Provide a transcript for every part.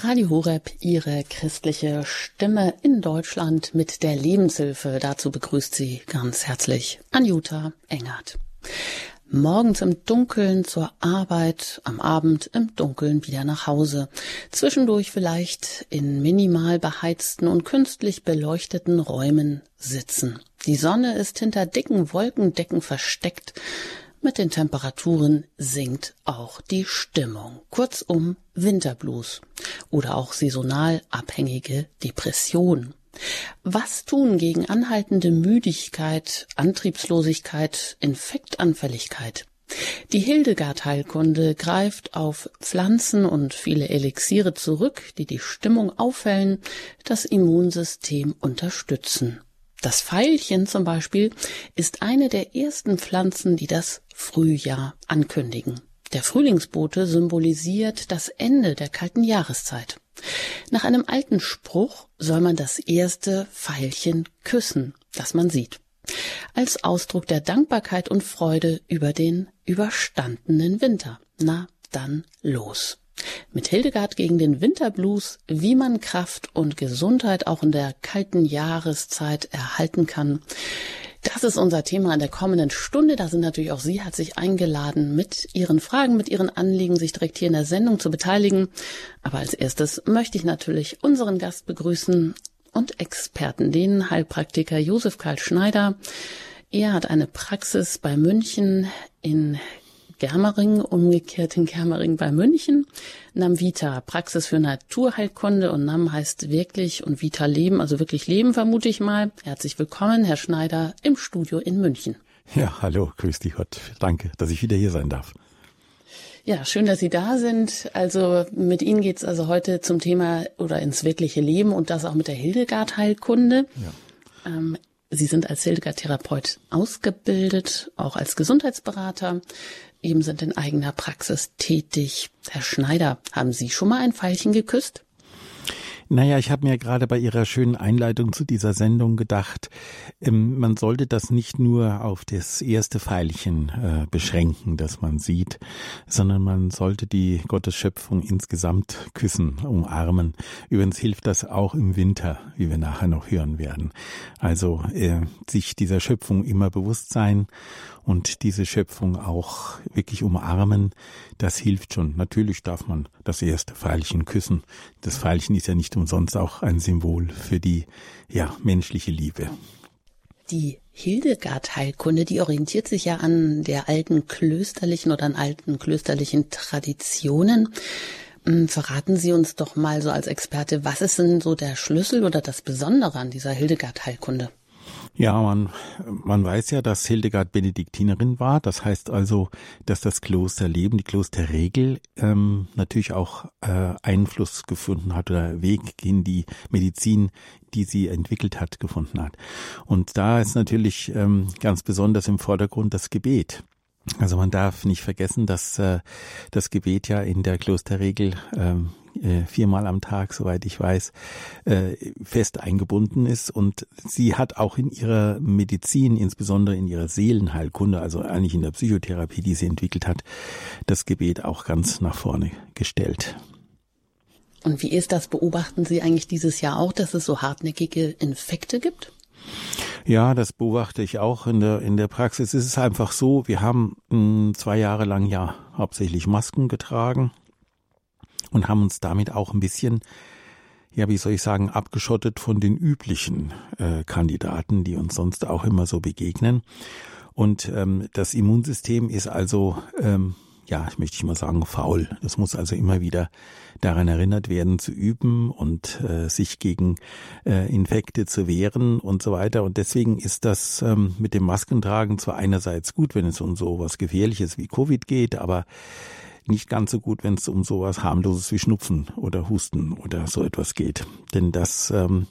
Radio Horeb, Ihre christliche Stimme in Deutschland mit der Lebenshilfe. Dazu begrüßt Sie ganz herzlich Anjuta Engert. Morgens im Dunkeln zur Arbeit, am Abend im Dunkeln wieder nach Hause. Zwischendurch vielleicht in minimal beheizten und künstlich beleuchteten Räumen sitzen. Die Sonne ist hinter dicken Wolkendecken versteckt. Mit den Temperaturen sinkt auch die Stimmung. Kurzum Winterblues oder auch saisonal abhängige Depression. Was tun gegen anhaltende Müdigkeit, Antriebslosigkeit, Infektanfälligkeit? Die Hildegard-Heilkunde greift auf Pflanzen und viele Elixiere zurück, die die Stimmung aufhellen, das Immunsystem unterstützen. Das Veilchen zum Beispiel ist eine der ersten Pflanzen, die das Frühjahr ankündigen. Der Frühlingsbote symbolisiert das Ende der kalten Jahreszeit. Nach einem alten Spruch soll man das erste Veilchen küssen, das man sieht, als Ausdruck der Dankbarkeit und Freude über den überstandenen Winter. Na, dann los. Mit Hildegard gegen den Winterblues, wie man Kraft und Gesundheit auch in der kalten Jahreszeit erhalten kann. Das ist unser Thema in der kommenden Stunde. Da sind natürlich auch Sie herzlich eingeladen, mit Ihren Fragen, mit Ihren Anliegen sich direkt hier in der Sendung zu beteiligen. Aber als erstes möchte ich natürlich unseren Gast begrüßen und Experten, den Heilpraktiker Josef Karl Schneider. Er hat eine Praxis bei München in Germering, umgekehrt in Germering bei München. Nam Vita, Praxis für Naturheilkunde und Nam heißt wirklich und Vita Leben, also wirklich Leben vermute ich mal. Herzlich willkommen, Herr Schneider, im Studio in München. Ja, hallo, grüß dich Gott. Danke, dass ich wieder hier sein darf. Ja, schön, dass Sie da sind. Also mit Ihnen geht's also heute zum Thema oder ins wirkliche Leben und das auch mit der Hildegard-Heilkunde. Ja. Ähm, Sie sind als Hildegard-Therapeut ausgebildet, auch als Gesundheitsberater eben sind in eigener Praxis tätig. Herr Schneider, haben Sie schon mal ein Pfeilchen geküsst? Naja, ich habe mir gerade bei Ihrer schönen Einleitung zu dieser Sendung gedacht, ähm, man sollte das nicht nur auf das erste Pfeilchen äh, beschränken, das man sieht, sondern man sollte die Gottesschöpfung insgesamt küssen, umarmen. Übrigens hilft das auch im Winter, wie wir nachher noch hören werden. Also äh, sich dieser Schöpfung immer bewusst sein und diese Schöpfung auch wirklich umarmen, das hilft schon. Natürlich darf man das erste Pfeilchen küssen. Das Pfeilchen ist ja nicht umsonst auch ein Symbol für die, ja, menschliche Liebe. Die Hildegard-Heilkunde, die orientiert sich ja an der alten klösterlichen oder an alten klösterlichen Traditionen. Hm, verraten Sie uns doch mal so als Experte, was ist denn so der Schlüssel oder das Besondere an dieser Hildegard-Heilkunde? Ja, man, man weiß ja, dass Hildegard Benediktinerin war. Das heißt also, dass das Klosterleben, die Klosterregel ähm, natürlich auch äh, Einfluss gefunden hat oder Weg in die Medizin, die sie entwickelt hat, gefunden hat. Und da ist natürlich ähm, ganz besonders im Vordergrund das Gebet. Also man darf nicht vergessen, dass äh, das Gebet ja in der Klosterregel ähm, äh, viermal am Tag, soweit ich weiß, äh, fest eingebunden ist. Und sie hat auch in ihrer Medizin, insbesondere in ihrer Seelenheilkunde, also eigentlich in der Psychotherapie, die sie entwickelt hat, das Gebet auch ganz nach vorne gestellt. Und wie ist das? Beobachten Sie eigentlich dieses Jahr auch, dass es so hartnäckige Infekte gibt? Ja, das beobachte ich auch in der, in der Praxis. Es ist einfach so, wir haben mh, hm, zwei Jahre lang ja hauptsächlich Masken getragen und haben uns damit auch ein bisschen, ja, wie soll ich sagen, abgeschottet von den üblichen äh, Kandidaten, die uns sonst auch immer so begegnen. Und ähm, das Immunsystem ist also, ähm, ja, ich möchte mal sagen, faul. Das muss also immer wieder daran erinnert werden, zu üben und äh, sich gegen äh, Infekte zu wehren und so weiter. Und deswegen ist das ähm, mit dem Maskentragen zwar einerseits gut, wenn es um so was Gefährliches wie Covid geht, aber nicht ganz so gut, wenn es um sowas harmloses wie Schnupfen oder Husten oder so etwas geht. Denn das ähm,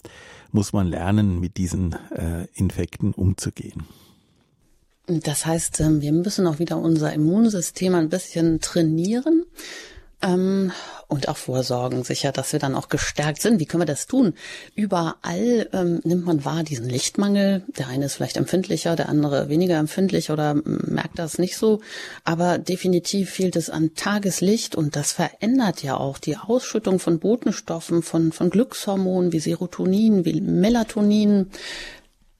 muss man lernen, mit diesen äh, Infekten umzugehen. Das heißt, ähm, wir müssen auch wieder unser Immunsystem ein bisschen trainieren. Ähm, und auch vorsorgen, sicher, dass wir dann auch gestärkt sind. Wie können wir das tun? Überall ähm, nimmt man wahr diesen Lichtmangel. Der eine ist vielleicht empfindlicher, der andere weniger empfindlich oder merkt das nicht so. Aber definitiv fehlt es an Tageslicht und das verändert ja auch die Ausschüttung von Botenstoffen, von, von Glückshormonen wie Serotonin, wie Melatonin.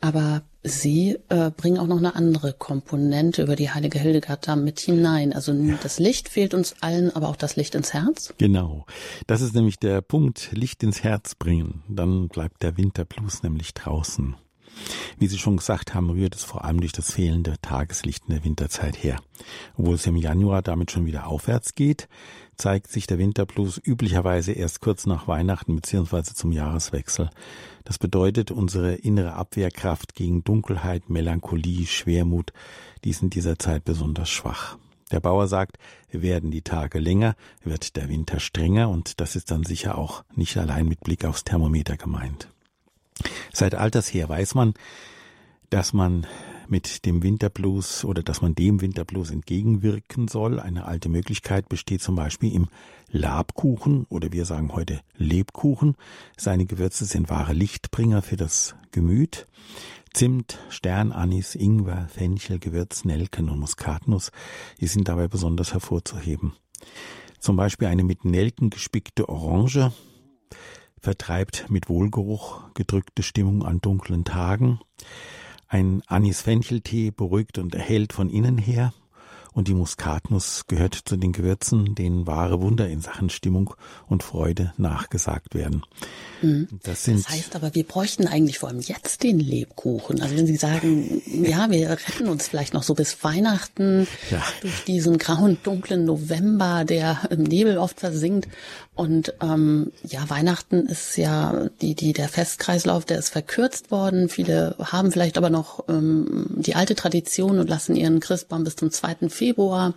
Aber Sie äh, bringen auch noch eine andere Komponente über die heilige Hildegard da mit hinein. Also ja. das Licht fehlt uns allen, aber auch das Licht ins Herz. Genau. Das ist nämlich der Punkt, Licht ins Herz bringen. Dann bleibt der Winterblues nämlich draußen. Wie Sie schon gesagt haben, rührt es vor allem durch das fehlende Tageslicht in der Winterzeit her. Obwohl es im Januar damit schon wieder aufwärts geht, zeigt sich der Winterblues üblicherweise erst kurz nach Weihnachten bzw. zum Jahreswechsel. Das bedeutet, unsere innere Abwehrkraft gegen Dunkelheit, Melancholie, Schwermut, die ist in dieser Zeit besonders schwach. Der Bauer sagt, werden die Tage länger, wird der Winter strenger und das ist dann sicher auch nicht allein mit Blick aufs Thermometer gemeint. Seit alters her weiß man, dass man mit dem Winterblues oder dass man dem Winterblues entgegenwirken soll. Eine alte Möglichkeit besteht zum Beispiel im Labkuchen oder wir sagen heute Lebkuchen. Seine Gewürze sind wahre Lichtbringer für das Gemüt. Zimt, Sternanis, Ingwer, Fenchel, Gewürz, Nelken und Muskatnuss, die sind dabei besonders hervorzuheben. Zum Beispiel eine mit Nelken gespickte Orange vertreibt mit Wohlgeruch gedrückte Stimmung an dunklen Tagen. Ein Anis-Fencheltee beruhigt und erhält von innen her. Und die Muskatnuss gehört zu den Gewürzen, denen wahre Wunder in Sachen Stimmung und Freude nachgesagt werden. Mhm. Das, das heißt aber, wir bräuchten eigentlich vor allem jetzt den Lebkuchen. Also wenn Sie sagen, ja, wir retten uns vielleicht noch so bis Weihnachten ja. durch diesen grauen, dunklen November, der im Nebel oft versinkt. Und ähm, ja, Weihnachten ist ja die, die der Festkreislauf, der ist verkürzt worden. Viele haben vielleicht aber noch ähm, die alte Tradition und lassen ihren Christbaum bis zum 2. Februar.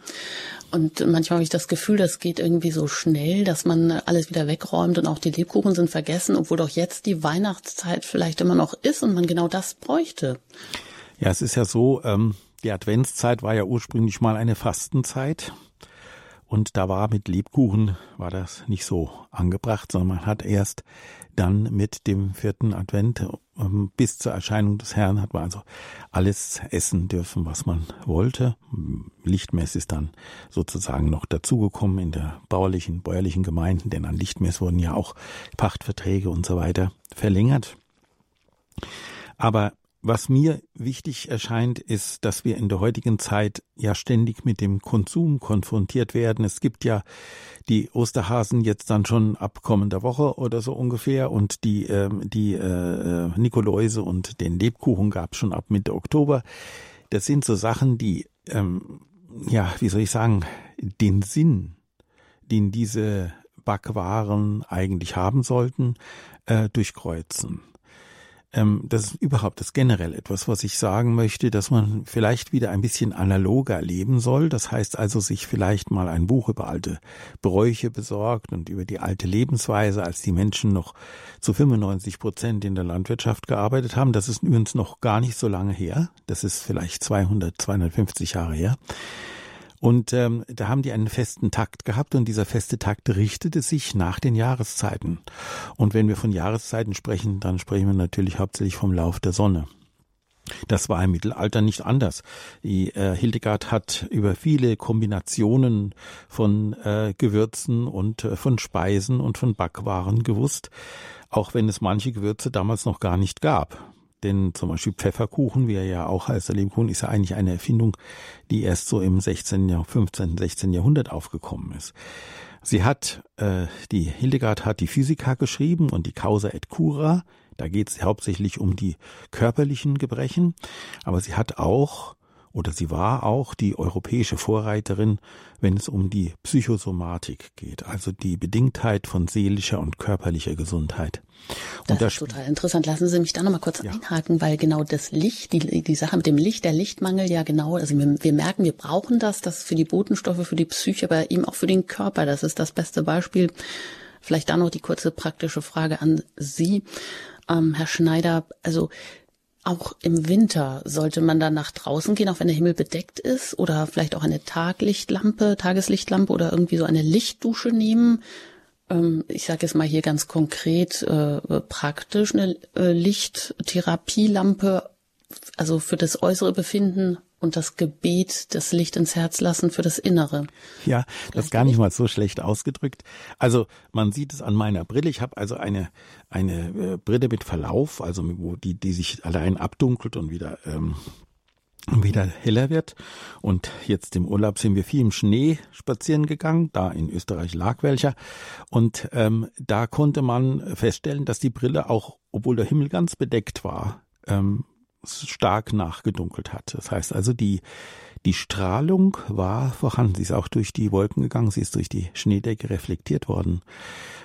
Und manchmal habe ich das Gefühl, das geht irgendwie so schnell, dass man alles wieder wegräumt und auch die Lebkuchen sind vergessen, obwohl doch jetzt die Weihnachtszeit vielleicht immer noch ist und man genau das bräuchte. Ja, es ist ja so, ähm, die Adventszeit war ja ursprünglich mal eine Fastenzeit. Und da war mit Lebkuchen, war das nicht so angebracht, sondern man hat erst dann mit dem vierten Advent ähm, bis zur Erscheinung des Herrn hat man also alles essen dürfen, was man wollte. Lichtmess ist dann sozusagen noch dazugekommen in der bauerlichen, bäuerlichen Gemeinden, denn an Lichtmess wurden ja auch Pachtverträge und so weiter verlängert. Aber was mir wichtig erscheint, ist, dass wir in der heutigen Zeit ja ständig mit dem Konsum konfrontiert werden. Es gibt ja die Osterhasen jetzt dann schon ab kommender Woche oder so ungefähr und die, äh, die äh, Nikoläuse und den Lebkuchen gab es schon ab Mitte Oktober. Das sind so Sachen, die, ähm, ja, wie soll ich sagen, den Sinn, den diese Backwaren eigentlich haben sollten, äh, durchkreuzen. Ähm, das ist überhaupt das generell etwas, was ich sagen möchte, dass man vielleicht wieder ein bisschen analoger leben soll. Das heißt also, sich vielleicht mal ein Buch über alte Bräuche besorgt und über die alte Lebensweise, als die Menschen noch zu 95 Prozent in der Landwirtschaft gearbeitet haben. Das ist übrigens noch gar nicht so lange her. Das ist vielleicht 200, 250 Jahre her. Und ähm, da haben die einen festen Takt gehabt und dieser feste Takt richtete sich nach den Jahreszeiten. Und wenn wir von Jahreszeiten sprechen, dann sprechen wir natürlich hauptsächlich vom Lauf der Sonne. Das war im Mittelalter nicht anders. Die, äh, Hildegard hat über viele Kombinationen von äh, Gewürzen und äh, von Speisen und von Backwaren gewusst, auch wenn es manche Gewürze damals noch gar nicht gab. Denn zum Beispiel Pfefferkuchen, wie er ja auch heißt, der Lebkuchen, ist ja eigentlich eine Erfindung, die erst so im 16., Jahr, 15., 16. Jahrhundert aufgekommen ist. Sie hat, äh, die Hildegard hat die Physika geschrieben und die Causa et Cura. Da geht es hauptsächlich um die körperlichen Gebrechen, aber sie hat auch oder sie war auch die europäische Vorreiterin, wenn es um die Psychosomatik geht, also die Bedingtheit von seelischer und körperlicher Gesundheit. Und das ist total interessant. Lassen Sie mich da nochmal kurz ja. einhaken, weil genau das Licht, die, die Sache mit dem Licht, der Lichtmangel ja genau, also wir, wir merken, wir brauchen das, das für die Botenstoffe, für die Psyche, aber eben auch für den Körper. Das ist das beste Beispiel. Vielleicht da noch die kurze praktische Frage an Sie, ähm, Herr Schneider. Also auch im Winter sollte man dann nach draußen gehen, auch wenn der Himmel bedeckt ist, oder vielleicht auch eine Taglichtlampe, Tageslichtlampe oder irgendwie so eine Lichtdusche nehmen. Ähm, ich sage jetzt mal hier ganz konkret äh, praktisch eine äh, Lichttherapielampe, also für das äußere Befinden und das Gebet, das Licht ins Herz lassen für das Innere. Ja, das ist gar nicht mal so schlecht ausgedrückt. Also man sieht es an meiner Brille. Ich habe also eine eine äh, Brille mit Verlauf, also wo die die sich allein abdunkelt und wieder ähm, wieder heller wird. Und jetzt im Urlaub sind wir viel im Schnee spazieren gegangen. Da in Österreich lag welcher. Und ähm, da konnte man feststellen, dass die Brille auch, obwohl der Himmel ganz bedeckt war, ähm, stark nachgedunkelt hat. Das heißt also, die, die Strahlung war vorhanden. Sie ist auch durch die Wolken gegangen, sie ist durch die Schneedecke reflektiert worden.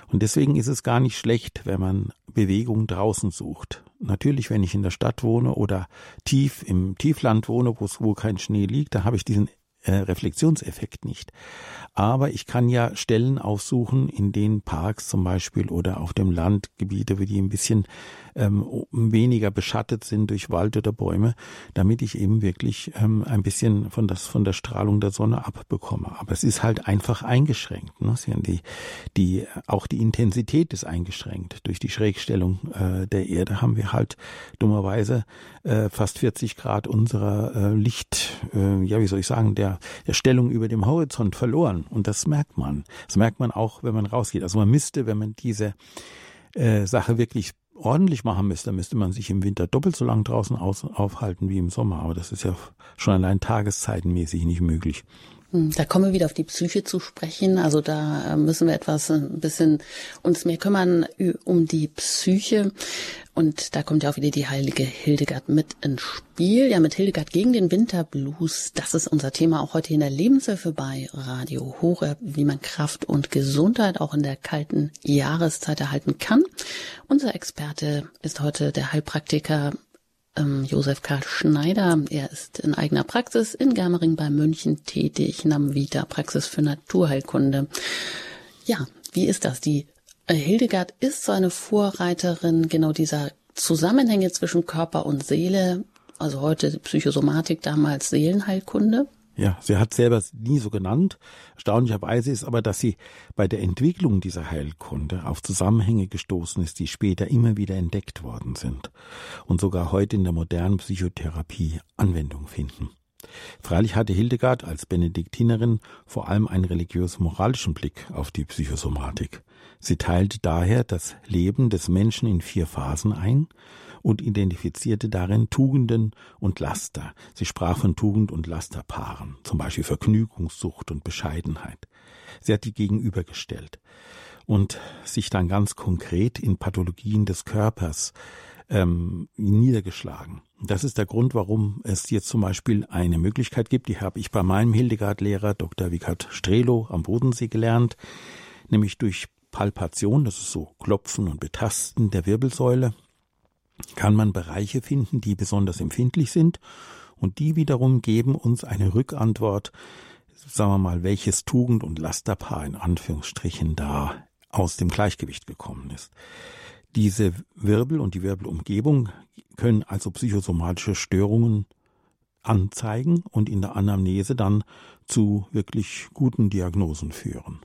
Und deswegen ist es gar nicht schlecht, wenn man Bewegung draußen sucht. Natürlich, wenn ich in der Stadt wohne oder tief im Tiefland wohne, wo kein Schnee liegt, da habe ich diesen äh, Reflexionseffekt nicht. Aber ich kann ja Stellen aufsuchen in den Parks zum Beispiel oder auf dem Land Gebiete, die ein bisschen ähm, weniger beschattet sind durch Wald oder Bäume, damit ich eben wirklich ähm, ein bisschen von, das, von der Strahlung der Sonne abbekomme. Aber es ist halt einfach eingeschränkt. Ne? Die, die, auch die Intensität ist eingeschränkt. Durch die Schrägstellung äh, der Erde haben wir halt dummerweise äh, fast 40 Grad unserer äh, Licht, äh, ja wie soll ich sagen, der, der Stellung über dem Horizont verloren. Und das merkt man. Das merkt man auch, wenn man rausgeht. Also man müsste, wenn man diese äh, Sache wirklich ordentlich machen müsste, müsste man sich im Winter doppelt so lang draußen aus, aufhalten wie im Sommer. Aber das ist ja schon allein tageszeitenmäßig nicht möglich. Hm, da kommen wir wieder auf die Psyche zu sprechen. Also da äh, müssen wir etwas äh, ein bisschen uns mehr kümmern um die Psyche. Und da kommt ja auch wieder die heilige Hildegard mit ins Spiel. Ja, mit Hildegard gegen den Winterblues. Das ist unser Thema auch heute in der Lebenshilfe bei Radio Horeb, wie man Kraft und Gesundheit auch in der kalten Jahreszeit erhalten kann. Unser Experte ist heute der Heilpraktiker ähm, Josef Karl Schneider. Er ist in eigener Praxis in Germering bei München tätig, Namvita Praxis für Naturheilkunde. Ja, wie ist das? Die Hildegard ist so eine Vorreiterin genau dieser Zusammenhänge zwischen Körper und Seele, also heute Psychosomatik, damals Seelenheilkunde. Ja, sie hat selber nie so genannt. Erstaunlicherweise ist aber, dass sie bei der Entwicklung dieser Heilkunde auf Zusammenhänge gestoßen ist, die später immer wieder entdeckt worden sind und sogar heute in der modernen Psychotherapie Anwendung finden. Freilich hatte Hildegard als Benediktinerin vor allem einen religiös-moralischen Blick auf die Psychosomatik. Sie teilte daher das Leben des Menschen in vier Phasen ein und identifizierte darin Tugenden und Laster. Sie sprach von Tugend- und Lasterpaaren, zum Beispiel Vergnügungssucht und Bescheidenheit. Sie hat die gegenübergestellt und sich dann ganz konkret in Pathologien des Körpers ähm, niedergeschlagen. Das ist der Grund, warum es jetzt zum Beispiel eine Möglichkeit gibt, die habe ich bei meinem Hildegard-Lehrer Dr. Wickert Strelo am Bodensee gelernt, nämlich durch Palpation, das ist so Klopfen und Betasten der Wirbelsäule, kann man Bereiche finden, die besonders empfindlich sind und die wiederum geben uns eine Rückantwort, sagen wir mal, welches Tugend- und Lasterpaar in Anführungsstrichen da aus dem Gleichgewicht gekommen ist. Diese Wirbel und die Wirbelumgebung können also psychosomatische Störungen anzeigen und in der Anamnese dann zu wirklich guten Diagnosen führen.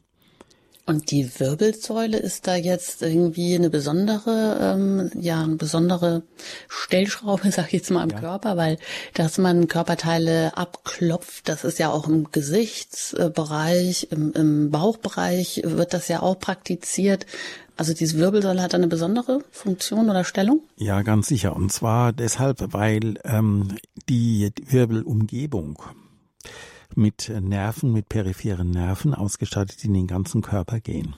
Und die Wirbelsäule ist da jetzt irgendwie eine besondere, ähm, ja, eine besondere Stellschraube, sag ich jetzt mal, im ja. Körper, weil dass man Körperteile abklopft, das ist ja auch im Gesichtsbereich, im, im Bauchbereich wird das ja auch praktiziert. Also diese Wirbelsäule hat eine besondere Funktion oder Stellung? Ja, ganz sicher. Und zwar deshalb, weil ähm, die Wirbelumgebung mit Nerven, mit peripheren Nerven ausgestattet, die in den ganzen Körper gehen.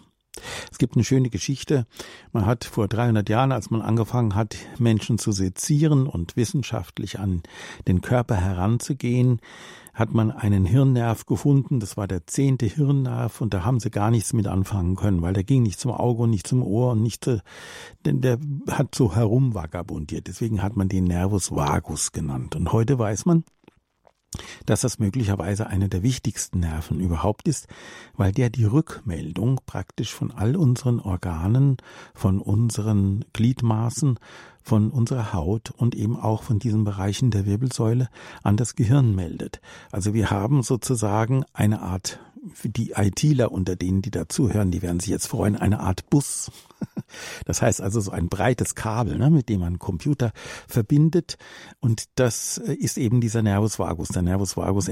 Es gibt eine schöne Geschichte. Man hat vor 300 Jahren, als man angefangen hat, Menschen zu sezieren und wissenschaftlich an den Körper heranzugehen, hat man einen Hirnnerv gefunden. Das war der zehnte Hirnnerv und da haben sie gar nichts mit anfangen können, weil der ging nicht zum Auge und nicht zum Ohr und nicht, denn der hat so herumvagabundiert. Deswegen hat man den Nervus vagus genannt. Und heute weiß man, dass das möglicherweise eine der wichtigsten Nerven überhaupt ist, weil der die Rückmeldung praktisch von all unseren Organen, von unseren Gliedmaßen, von unserer Haut und eben auch von diesen Bereichen der Wirbelsäule an das Gehirn meldet. Also wir haben sozusagen eine Art die ITler unter denen, die dazuhören, die werden sich jetzt freuen, eine Art Bus. Das heißt also so ein breites Kabel, ne, mit dem man einen Computer verbindet. Und das äh, ist eben dieser Nervus vagus. Der Nervus vagus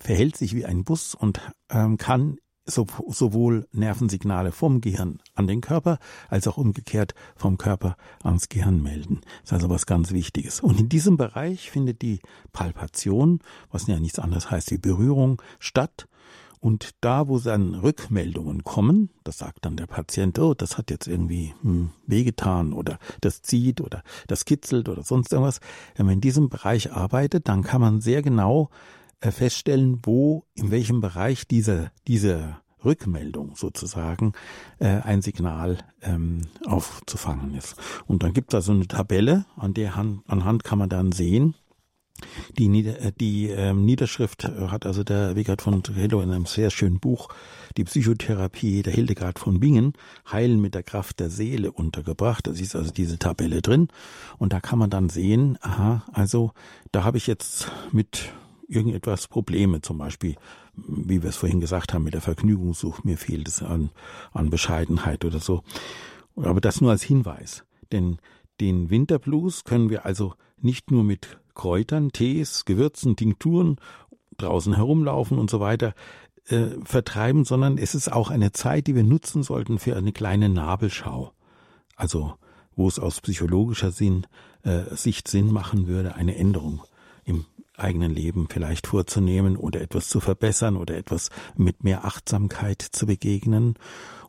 verhält sich wie ein Bus und ähm, kann so, sowohl Nervensignale vom Gehirn an den Körper als auch umgekehrt vom Körper ans Gehirn melden. Das ist also was ganz Wichtiges. Und in diesem Bereich findet die Palpation, was ja nichts anderes heißt wie Berührung, statt. Und da, wo dann Rückmeldungen kommen, das sagt dann der Patient, oh, das hat jetzt irgendwie hm, wehgetan oder das zieht oder das kitzelt oder sonst irgendwas. Wenn man in diesem Bereich arbeitet, dann kann man sehr genau äh, feststellen, wo, in welchem Bereich diese, diese Rückmeldung sozusagen äh, ein Signal ähm, aufzufangen ist. Und dann gibt es also eine Tabelle, an der Hand, anhand kann man dann sehen, die, Nieder äh, die ähm, Niederschrift hat also der Wegert von Hello in einem sehr schönen Buch Die Psychotherapie der Hildegard von Bingen Heilen mit der Kraft der Seele untergebracht. Da ist also diese Tabelle drin und da kann man dann sehen, aha, also da habe ich jetzt mit irgendetwas Probleme, zum Beispiel, wie wir es vorhin gesagt haben, mit der Vergnügungssucht, mir fehlt es an, an Bescheidenheit oder so. Aber das nur als Hinweis. Denn den Winterblues können wir also nicht nur mit Kräutern, Tees, Gewürzen, Tinkturen, draußen herumlaufen und so weiter äh, vertreiben, sondern es ist auch eine Zeit, die wir nutzen sollten für eine kleine Nabelschau. Also wo es aus psychologischer Sinn, äh, Sicht Sinn machen würde, eine Änderung im eigenen Leben vielleicht vorzunehmen oder etwas zu verbessern oder etwas mit mehr Achtsamkeit zu begegnen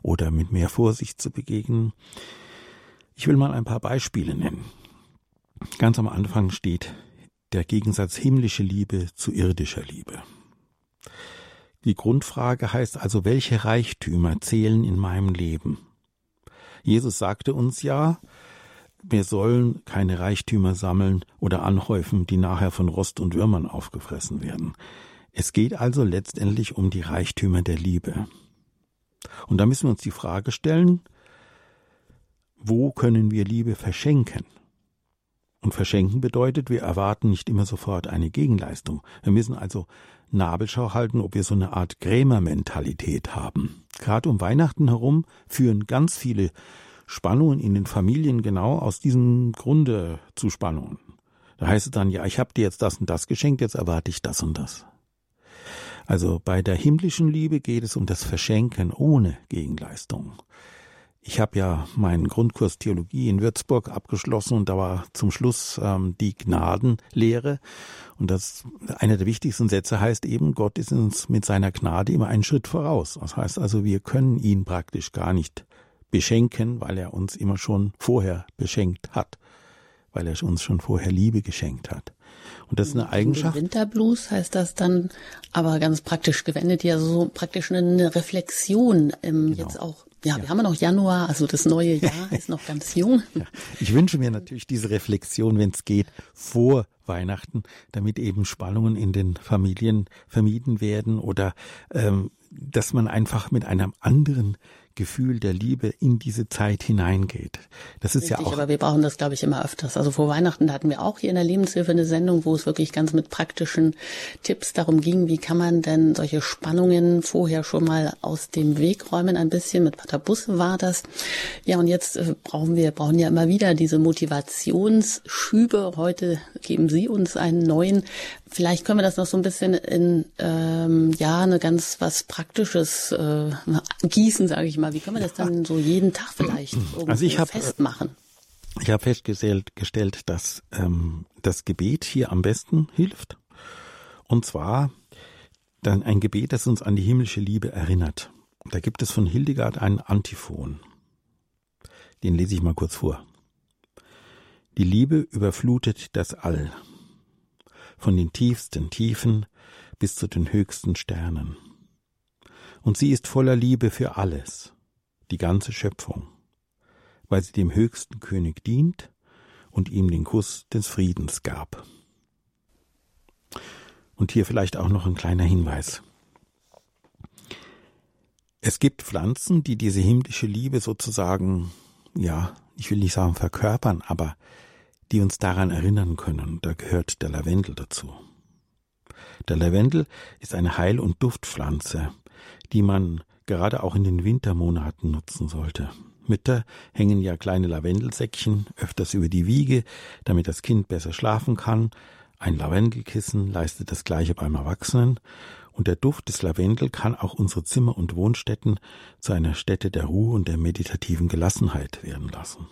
oder mit mehr Vorsicht zu begegnen. Ich will mal ein paar Beispiele nennen. Ganz am Anfang steht der Gegensatz himmlische Liebe zu irdischer Liebe. Die Grundfrage heißt also, welche Reichtümer zählen in meinem Leben? Jesus sagte uns ja, wir sollen keine Reichtümer sammeln oder anhäufen, die nachher von Rost und Würmern aufgefressen werden. Es geht also letztendlich um die Reichtümer der Liebe. Und da müssen wir uns die Frage stellen, wo können wir Liebe verschenken? Und verschenken bedeutet, wir erwarten nicht immer sofort eine Gegenleistung. Wir müssen also Nabelschau halten, ob wir so eine Art Grämermentalität haben. Gerade um Weihnachten herum führen ganz viele Spannungen in den Familien genau aus diesem Grunde zu Spannungen. Da heißt es dann, ja, ich habe dir jetzt das und das geschenkt, jetzt erwarte ich das und das. Also bei der himmlischen Liebe geht es um das Verschenken ohne Gegenleistung. Ich habe ja meinen Grundkurs Theologie in Würzburg abgeschlossen und da war zum Schluss ähm, die Gnadenlehre. Und das einer der wichtigsten Sätze heißt eben, Gott ist uns mit seiner Gnade immer einen Schritt voraus. Das heißt also, wir können ihn praktisch gar nicht beschenken, weil er uns immer schon vorher beschenkt hat, weil er uns schon vorher Liebe geschenkt hat. Und das ist eine Eigenschaft. Winterblues heißt das dann, aber ganz praktisch gewendet, ja so praktisch eine Reflexion ähm, genau. jetzt auch. Ja, ja, wir haben ja noch Januar, also das neue Jahr ist noch ganz jung. Ja. Ich wünsche mir natürlich diese Reflexion, wenn es geht, vor Weihnachten, damit eben Spannungen in den Familien vermieden werden oder ähm, dass man einfach mit einem anderen Gefühl der Liebe in diese Zeit hineingeht. Das ist Richtig, ja auch. Aber wir brauchen das, glaube ich, immer öfters. Also vor Weihnachten hatten wir auch hier in der Lebenshilfe eine Sendung, wo es wirklich ganz mit praktischen Tipps darum ging, wie kann man denn solche Spannungen vorher schon mal aus dem Weg räumen, ein bisschen. Mit Pater Busse war das. Ja, und jetzt äh, brauchen wir, brauchen ja immer wieder diese Motivationsschübe. Heute geben Sie uns einen neuen. Vielleicht können wir das noch so ein bisschen in, ähm, ja, eine ganz was Praktisches äh, gießen, sage ich mal. Wie können wir das dann so jeden Tag vielleicht also ich hab, äh, festmachen? Ich habe festgestellt, gestellt, dass ähm, das Gebet hier am besten hilft. Und zwar dann ein Gebet, das uns an die himmlische Liebe erinnert. Da gibt es von Hildegard einen Antiphon. Den lese ich mal kurz vor. Die Liebe überflutet das All, von den tiefsten Tiefen bis zu den höchsten Sternen. Und sie ist voller Liebe für alles, die ganze Schöpfung, weil sie dem höchsten König dient und ihm den Kuss des Friedens gab. Und hier vielleicht auch noch ein kleiner Hinweis. Es gibt Pflanzen, die diese himmlische Liebe sozusagen, ja, ich will nicht sagen verkörpern, aber die uns daran erinnern können. Da gehört der Lavendel dazu. Der Lavendel ist eine Heil- und Duftpflanze, die man gerade auch in den Wintermonaten nutzen sollte. Mütter hängen ja kleine Lavendelsäckchen öfters über die Wiege, damit das Kind besser schlafen kann. Ein Lavendelkissen leistet das gleiche beim Erwachsenen. Und der Duft des Lavendel kann auch unsere Zimmer und Wohnstätten zu einer Stätte der Ruhe und der meditativen Gelassenheit werden lassen.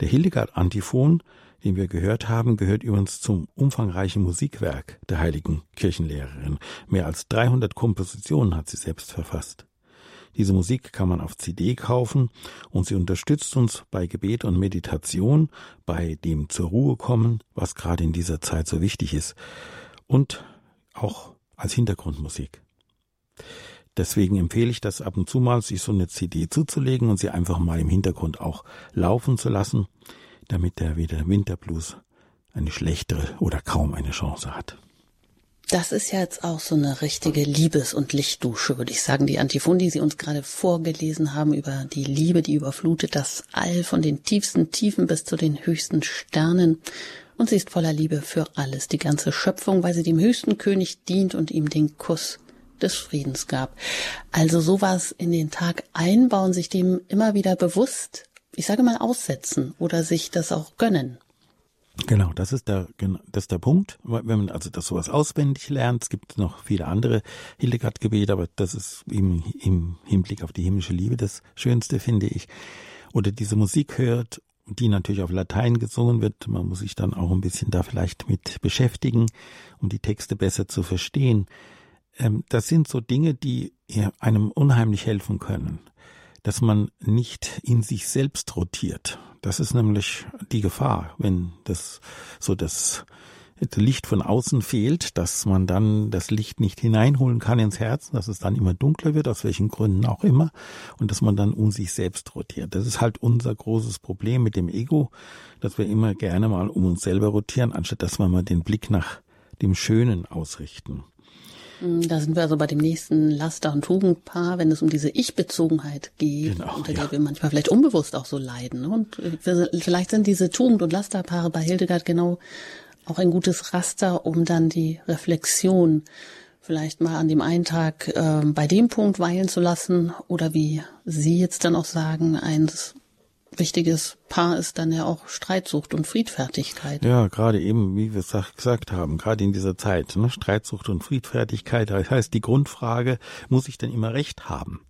Der Hildegard-Antiphon, den wir gehört haben, gehört übrigens zum umfangreichen Musikwerk der heiligen Kirchenlehrerin. Mehr als 300 Kompositionen hat sie selbst verfasst. Diese Musik kann man auf CD kaufen und sie unterstützt uns bei Gebet und Meditation, bei dem zur Ruhe kommen, was gerade in dieser Zeit so wichtig ist und auch als Hintergrundmusik. Deswegen empfehle ich das ab und zu mal, sich so eine CD zuzulegen und sie einfach mal im Hintergrund auch laufen zu lassen, damit der wieder Winterblues eine schlechtere oder kaum eine Chance hat. Das ist ja jetzt auch so eine richtige Liebes- und Lichtdusche, würde ich sagen. Die Antiphon, die Sie uns gerade vorgelesen haben über die Liebe, die überflutet das All von den tiefsten Tiefen bis zu den höchsten Sternen. Und sie ist voller Liebe für alles, die ganze Schöpfung, weil sie dem höchsten König dient und ihm den Kuss des Friedens gab. Also sowas in den Tag einbauen, sich dem immer wieder bewusst, ich sage mal, aussetzen oder sich das auch gönnen. Genau, das ist der, das ist der Punkt. Wenn man also das sowas auswendig lernt, es gibt noch viele andere Hildegard-Gebete, aber das ist im, im Hinblick auf die himmlische Liebe das Schönste, finde ich. Oder diese Musik hört, die natürlich auf Latein gesungen wird. Man muss sich dann auch ein bisschen da vielleicht mit beschäftigen, um die Texte besser zu verstehen. Ähm, das sind so Dinge, die einem unheimlich helfen können, dass man nicht in sich selbst rotiert. Das ist nämlich die Gefahr, wenn das so das Licht von außen fehlt, dass man dann das Licht nicht hineinholen kann ins Herz, dass es dann immer dunkler wird, aus welchen Gründen auch immer, und dass man dann um sich selbst rotiert. Das ist halt unser großes Problem mit dem Ego, dass wir immer gerne mal um uns selber rotieren, anstatt dass wir mal den Blick nach dem Schönen ausrichten. Mm, da sind wir also bei dem nächsten Laster- und Tugendpaar, wenn es um diese Ich-Bezogenheit geht, genau, unter ja. der wir manchmal vielleicht unbewusst auch so leiden. ne? Und äh, vielleicht sind diese Tugend- und Lasterpaare bei Hildegard genau auch ein gutes Raster, um dann die Reflexion vielleicht mal an dem einen Tag äh, bei dem Punkt weilen zu lassen oder wie Sie jetzt dann auch sagen, eins wichtiges Paar ist dann ja auch Streitsucht und Friedfertigkeit. Ja, gerade eben, wie wir es gesagt haben, gerade in dieser Zeit, ne, Streitsucht und Friedfertigkeit, das heißt die Grundfrage, muss ich denn immer Recht haben?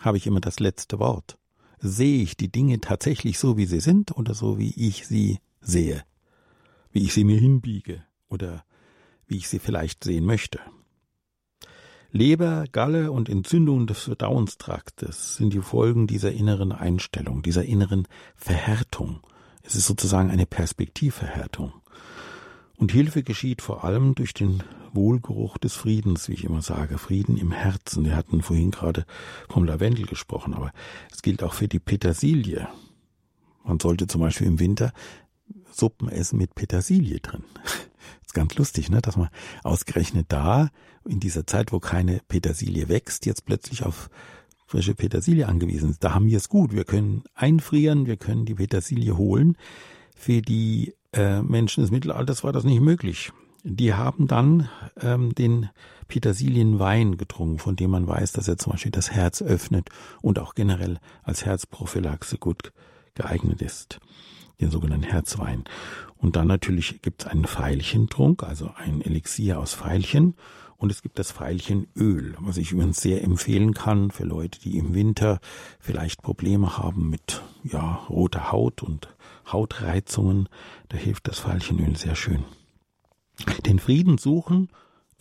Habe ich immer das letzte Wort? Sehe ich die Dinge tatsächlich so, wie sie sind oder so, wie ich sie sehe? Wie ich sie mir hinbiege oder wie ich sie vielleicht sehen möchte? Leber, Galle und Entzündung des Verdauungstraktes sind die Folgen dieser inneren Einstellung, dieser inneren Verhärtung. Es ist sozusagen eine Perspektivverhärtung. Und Hilfe geschieht vor allem durch den Wohlgeruch des Friedens, wie ich immer sage, Frieden im Herzen. Wir hatten vorhin gerade vom Lavendel gesprochen, aber es gilt auch für die Petersilie. Man sollte zum Beispiel im Winter Suppen essen mit Petersilie drin. Ganz lustig, ne? dass man ausgerechnet da, in dieser Zeit, wo keine Petersilie wächst, jetzt plötzlich auf frische Petersilie angewiesen ist. Da haben wir es gut. Wir können einfrieren, wir können die Petersilie holen. Für die äh, Menschen des Mittelalters war das nicht möglich. Die haben dann ähm, den Petersilienwein getrunken, von dem man weiß, dass er zum Beispiel das Herz öffnet und auch generell als Herzprophylaxe gut geeignet ist den sogenannten Herzwein. Und dann natürlich gibt es einen Veilchentrunk, also ein Elixier aus Veilchen. Und es gibt das Veilchenöl, was ich übrigens sehr empfehlen kann für Leute, die im Winter vielleicht Probleme haben mit ja, roter Haut und Hautreizungen. Da hilft das Veilchenöl sehr schön. Den Frieden suchen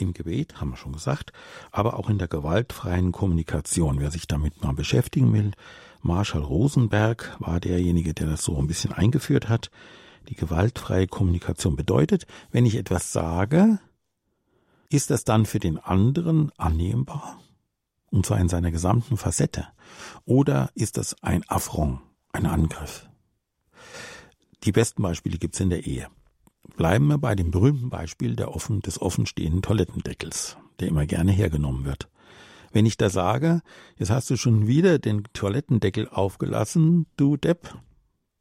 im Gebet, haben wir schon gesagt, aber auch in der gewaltfreien Kommunikation. Wer sich damit mal beschäftigen will, Marshall Rosenberg war derjenige, der das so ein bisschen eingeführt hat. Die gewaltfreie Kommunikation bedeutet, wenn ich etwas sage, ist das dann für den anderen annehmbar? Und zwar in seiner gesamten Facette. Oder ist das ein Affront, ein Angriff? Die besten Beispiele gibt's in der Ehe. Bleiben wir bei dem berühmten Beispiel offen, des offenstehenden Toilettendeckels, der immer gerne hergenommen wird. Wenn ich da sage, jetzt hast du schon wieder den Toilettendeckel aufgelassen, du Depp,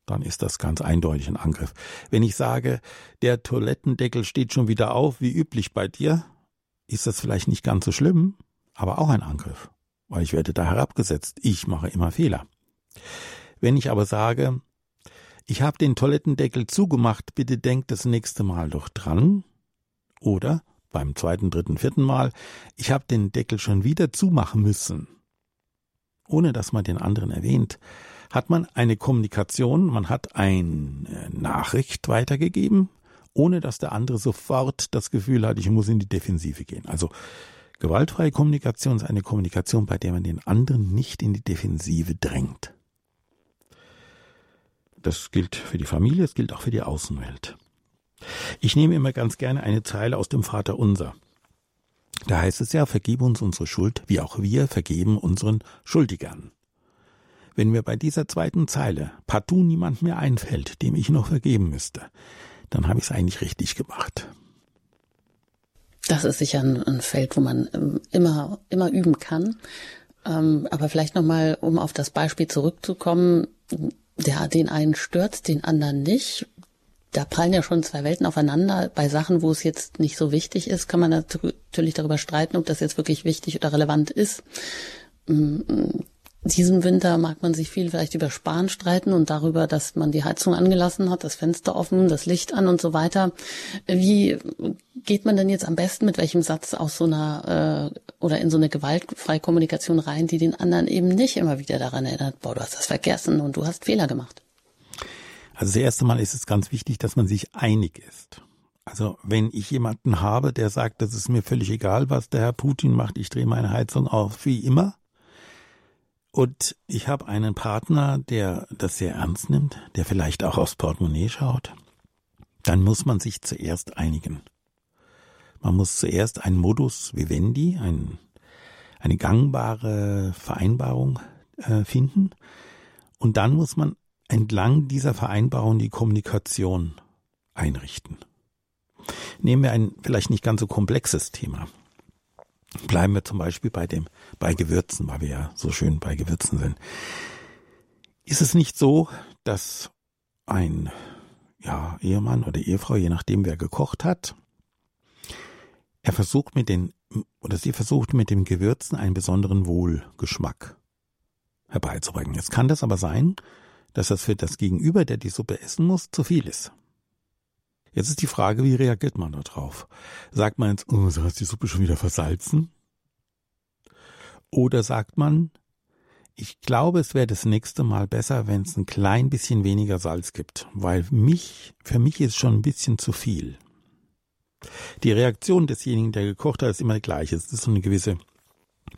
dann ist das ganz eindeutig ein Angriff. Wenn ich sage, der Toilettendeckel steht schon wieder auf, wie üblich bei dir, ist das vielleicht nicht ganz so schlimm, aber auch ein Angriff, weil ich werde da herabgesetzt. Ich mache immer Fehler. Wenn ich aber sage, ich habe den Toilettendeckel zugemacht, bitte denkt das nächste Mal doch dran, oder beim zweiten, dritten, vierten Mal, ich habe den Deckel schon wieder zumachen müssen, ohne dass man den anderen erwähnt, hat man eine Kommunikation, man hat eine Nachricht weitergegeben, ohne dass der andere sofort das Gefühl hat, ich muss in die Defensive gehen. Also gewaltfreie Kommunikation ist eine Kommunikation, bei der man den anderen nicht in die Defensive drängt. Das gilt für die Familie, es gilt auch für die Außenwelt. Ich nehme immer ganz gerne eine Zeile aus dem Vater Unser. Da heißt es ja, vergib uns unsere Schuld, wie auch wir vergeben unseren Schuldigern. Wenn mir bei dieser zweiten Zeile partout niemand mehr einfällt, dem ich noch vergeben müsste, dann habe ich es eigentlich richtig gemacht. Das ist sicher ein, Feld, wo man ähm, immer, immer üben kann. Ähm, aber vielleicht nochmal, um auf das Beispiel zurückzukommen, der, den einen stört, den anderen nicht. Da prallen ja schon zwei Welten aufeinander. Bei Sachen, wo es jetzt nicht so wichtig ist, kann man natürlich darüber streiten, ob das jetzt wirklich wichtig oder relevant ist. Diesem Winter mag man sich viel vielleicht über Sparen streiten und darüber, dass man die Heizung angelassen hat, das Fenster offen, das Licht an und so weiter. Wie geht man denn jetzt am besten mit welchem Satz aus so einer äh, oder in so eine gewaltfreie Kommunikation rein, die den anderen eben nicht immer wieder daran erinnert, boah, du hast das vergessen und du hast Fehler gemacht? Also das erste Mal ist es ganz wichtig, dass man sich einig ist. Also wenn ich jemanden habe, der sagt, das ist mir völlig egal, was der Herr Putin macht, ich drehe meine Heizung auf wie immer, und ich habe einen Partner, der das sehr ernst nimmt, der vielleicht auch aufs Portemonnaie schaut. Dann muss man sich zuerst einigen. Man muss zuerst einen Modus vivendi, ein, eine gangbare Vereinbarung äh, finden. Und dann muss man entlang dieser Vereinbarung die Kommunikation einrichten. Nehmen wir ein vielleicht nicht ganz so komplexes Thema. Bleiben wir zum Beispiel bei dem, bei Gewürzen, weil wir ja so schön bei Gewürzen sind. Ist es nicht so, dass ein, ja, Ehemann oder Ehefrau, je nachdem wer gekocht hat, er versucht mit den, oder sie versucht mit dem Gewürzen einen besonderen Wohlgeschmack herbeizubringen. Jetzt kann das aber sein, dass das für das Gegenüber, der die Suppe essen muss, zu viel ist. Jetzt ist die Frage, wie reagiert man darauf? Sagt man jetzt, oh, so hast die Suppe schon wieder versalzen? Oder sagt man, ich glaube, es wäre das nächste Mal besser, wenn es ein klein bisschen weniger Salz gibt, weil mich, für mich ist schon ein bisschen zu viel. Die Reaktion desjenigen, der gekocht hat, ist immer die gleiche. Es ist so eine gewisse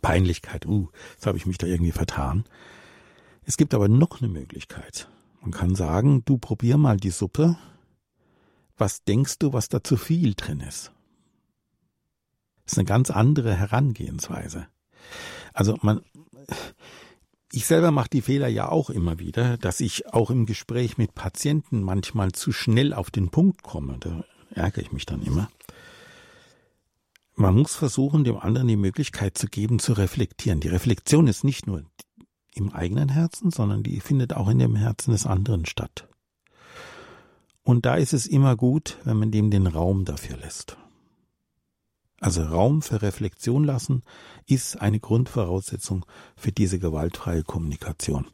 Peinlichkeit. Uh, jetzt habe ich mich da irgendwie vertan. Es gibt aber noch eine Möglichkeit. Man kann sagen, du probier mal die Suppe was denkst du, was da zu viel drin ist? Das ist eine ganz andere Herangehensweise. Also man, ich selber mache die Fehler ja auch immer wieder, dass ich auch im Gespräch mit Patienten manchmal zu schnell auf den Punkt komme. Da ärgere ich mich dann immer. Man muss versuchen, dem anderen die Möglichkeit zu geben, zu reflektieren. Die Reflexion ist nicht nur im eigenen Herzen, sondern die findet auch in dem Herzen des anderen statt. Und da ist es immer gut, wenn man dem den Raum dafür lässt. Also Raum für Reflexion lassen ist eine Grundvoraussetzung für diese gewaltfreie Kommunikation.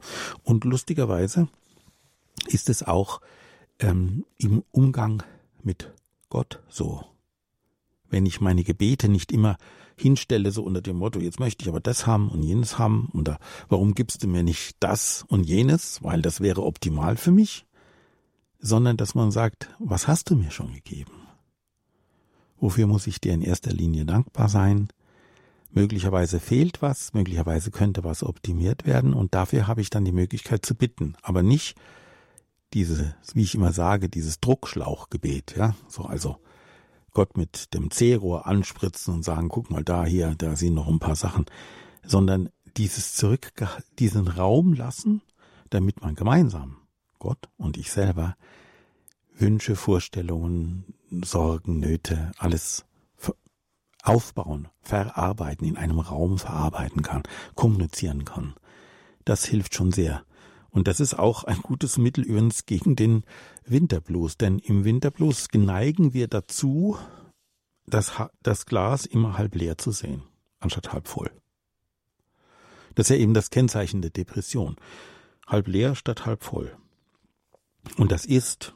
Und lustigerweise ist es auch ähm, im Umgang mit Gott so. Wenn ich meine Gebete nicht immer hinstelle, so unter dem Motto, jetzt möchte ich aber das haben und jenes haben, oder warum gibst du mir nicht das und jenes, weil das wäre optimal für mich, sondern dass man sagt, was hast du mir schon gegeben? Wofür muss ich dir in erster Linie dankbar sein? Möglicherweise fehlt was, möglicherweise könnte was optimiert werden und dafür habe ich dann die Möglichkeit zu bitten, aber nicht diese, wie ich immer sage, dieses Druckschlauchgebet, ja, so also Gott mit dem C-Rohr anspritzen und sagen, guck mal da, hier, da sind noch ein paar Sachen, sondern dieses zurück, diesen Raum lassen, damit man gemeinsam Gott und ich selber Wünsche, Vorstellungen, Sorgen, Nöte, alles aufbauen, verarbeiten, in einem Raum verarbeiten kann, kommunizieren kann. Das hilft schon sehr. Und das ist auch ein gutes Mittel übrigens gegen den Winterblues, denn im Winterblues neigen wir dazu, das, das Glas immer halb leer zu sehen, anstatt halb voll. Das ist ja eben das Kennzeichen der Depression. Halb leer statt halb voll. Und das ist,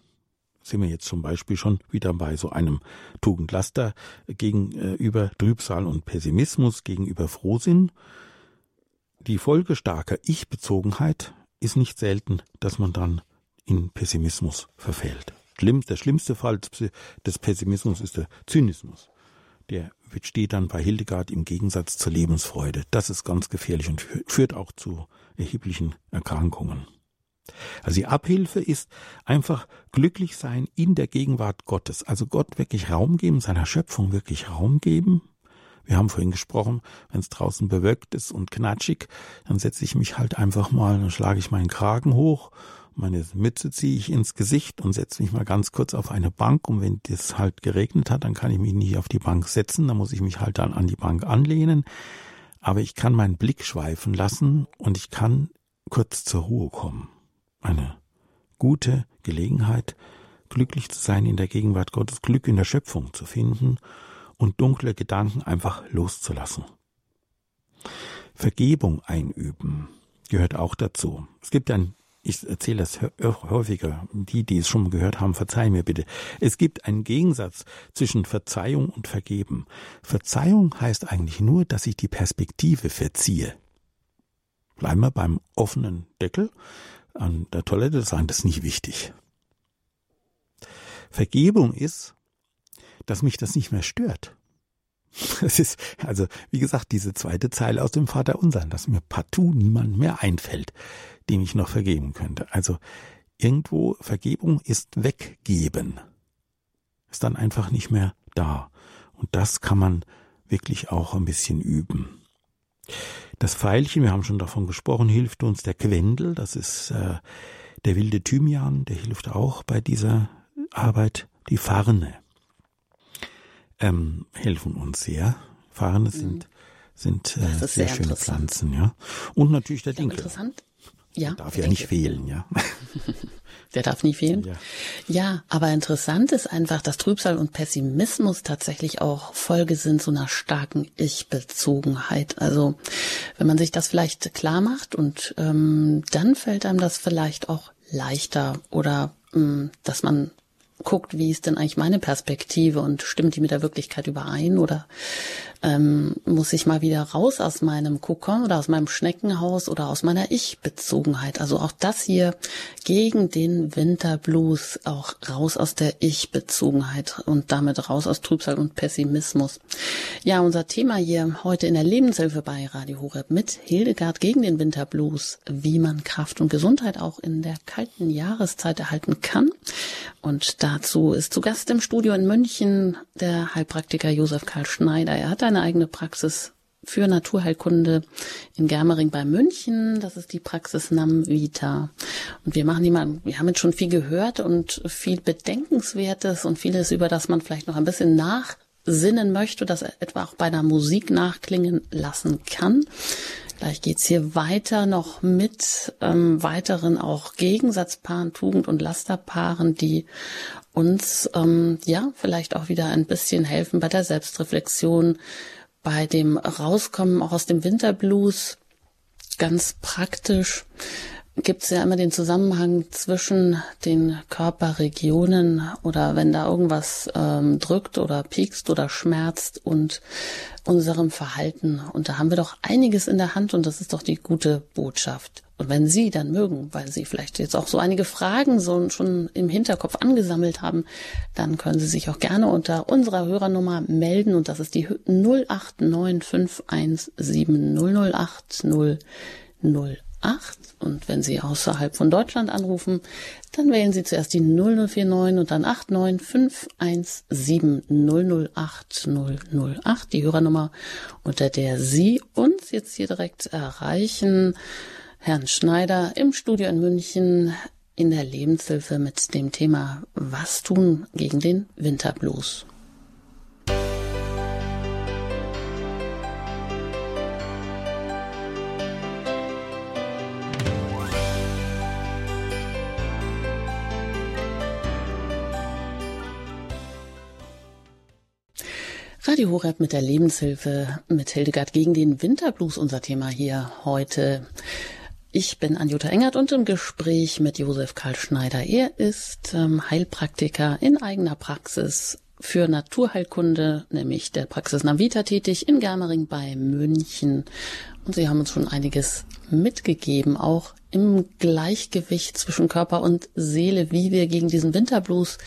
sind wir jetzt zum Beispiel schon wieder bei so einem Tugendlaster gegenüber Trübsal und Pessimismus, gegenüber Frohsinn. Die Folge starker Ich-Bezogenheit ist nicht selten, dass man dann in Pessimismus verfällt. Der schlimmste Fall des Pessimismus ist der Zynismus. Der steht dann bei Hildegard im Gegensatz zur Lebensfreude. Das ist ganz gefährlich und führt auch zu erheblichen Erkrankungen. Also die Abhilfe ist einfach glücklich sein in der Gegenwart Gottes. Also Gott wirklich Raum geben, seiner Schöpfung wirklich Raum geben. Wir haben vorhin gesprochen, wenn es draußen bewölkt ist und knatschig, dann setze ich mich halt einfach mal, dann schlage ich meinen Kragen hoch, meine Mütze ziehe ich ins Gesicht und setze mich mal ganz kurz auf eine Bank. Und wenn das halt geregnet hat, dann kann ich mich nicht auf die Bank setzen, dann muss ich mich halt dann an die Bank anlehnen. Aber ich kann meinen Blick schweifen lassen und ich kann kurz zur Ruhe kommen eine gute Gelegenheit, glücklich zu sein in der Gegenwart Gottes, Glück in der Schöpfung zu finden und dunkle Gedanken einfach loszulassen. Vergebung einüben gehört auch dazu. Es gibt ein, ich erzähle das häufiger, die, die es schon gehört haben, verzeihen mir bitte. Es gibt einen Gegensatz zwischen Verzeihung und Vergeben. Verzeihung heißt eigentlich nur, dass ich die Perspektive verziehe. Bleiben wir beim offenen Deckel an der Toilette sein, das ist nicht wichtig. Vergebung ist, dass mich das nicht mehr stört. Das ist, also, wie gesagt, diese zweite Zeile aus dem Vater Unser, dass mir partout niemand mehr einfällt, dem ich noch vergeben könnte. Also, irgendwo Vergebung ist weggeben. Ist dann einfach nicht mehr da. Und das kann man wirklich auch ein bisschen üben. Das Pfeilchen, wir haben schon davon gesprochen, hilft uns der Quendel, das ist äh, der wilde Thymian, der hilft auch bei dieser Arbeit. Die Farne ähm, helfen uns sehr. Farne sind, mhm. sind äh, sehr, sehr schöne Pflanzen, ja. Und natürlich der Dinkel. Interessant. Ja, der darf ja nicht fehlen, ja. Der darf nie fehlen. Ja. ja, aber interessant ist einfach, dass Trübsal und Pessimismus tatsächlich auch Folge sind so einer starken Ich-Bezogenheit. Also wenn man sich das vielleicht klar macht und ähm, dann fällt einem das vielleicht auch leichter oder ähm, dass man guckt, wie ist denn eigentlich meine Perspektive und stimmt die mit der Wirklichkeit überein oder ähm, muss ich mal wieder raus aus meinem Kokon oder aus meinem Schneckenhaus oder aus meiner Ich-Bezogenheit. Also auch das hier gegen den Winterblues, auch raus aus der Ich-Bezogenheit und damit raus aus Trübsal und Pessimismus. Ja, unser Thema hier heute in der Lebenshilfe bei Radio Horeb mit Hildegard gegen den Winterblues, wie man Kraft und Gesundheit auch in der kalten Jahreszeit erhalten kann. Und dazu ist zu Gast im Studio in München der Heilpraktiker Josef Karl Schneider. Er hat eine eigene Praxis für Naturheilkunde in Germering bei München. Das ist die Praxis Nam Vita. Und wir machen die mal, wir haben jetzt schon viel gehört und viel Bedenkenswertes und vieles, über das man vielleicht noch ein bisschen nachsinnen möchte, das etwa auch bei der Musik nachklingen lassen kann. Gleich geht's hier weiter noch mit ähm, weiteren auch Gegensatzpaaren, Tugend- und Lasterpaaren, die uns ähm, ja vielleicht auch wieder ein bisschen helfen bei der Selbstreflexion, bei dem Rauskommen auch aus dem Winterblues. Ganz praktisch gibt es ja immer den Zusammenhang zwischen den Körperregionen oder wenn da irgendwas ähm, drückt oder piekst oder schmerzt und unserem Verhalten. Und da haben wir doch einiges in der Hand und das ist doch die gute Botschaft. Und wenn Sie dann mögen, weil Sie vielleicht jetzt auch so einige Fragen so schon im Hinterkopf angesammelt haben, dann können Sie sich auch gerne unter unserer Hörernummer melden und das ist die 089517008008. Und wenn Sie außerhalb von Deutschland anrufen, dann wählen Sie zuerst die 0049 und dann 89517008008, die Hörernummer, unter der Sie uns jetzt hier direkt erreichen. Herrn Schneider im Studio in München in der Lebenshilfe mit dem Thema Was tun gegen den Winterblues. Radio Horeb mit der Lebenshilfe mit Hildegard gegen den Winterblues, unser Thema hier heute. Ich bin Anjuta Engert und im Gespräch mit Josef Karl Schneider. Er ist ähm, Heilpraktiker in eigener Praxis für Naturheilkunde, nämlich der Praxis Navita tätig in Germering bei München. Und Sie haben uns schon einiges mitgegeben, auch im Gleichgewicht zwischen Körper und Seele, wie wir gegen diesen Winterblues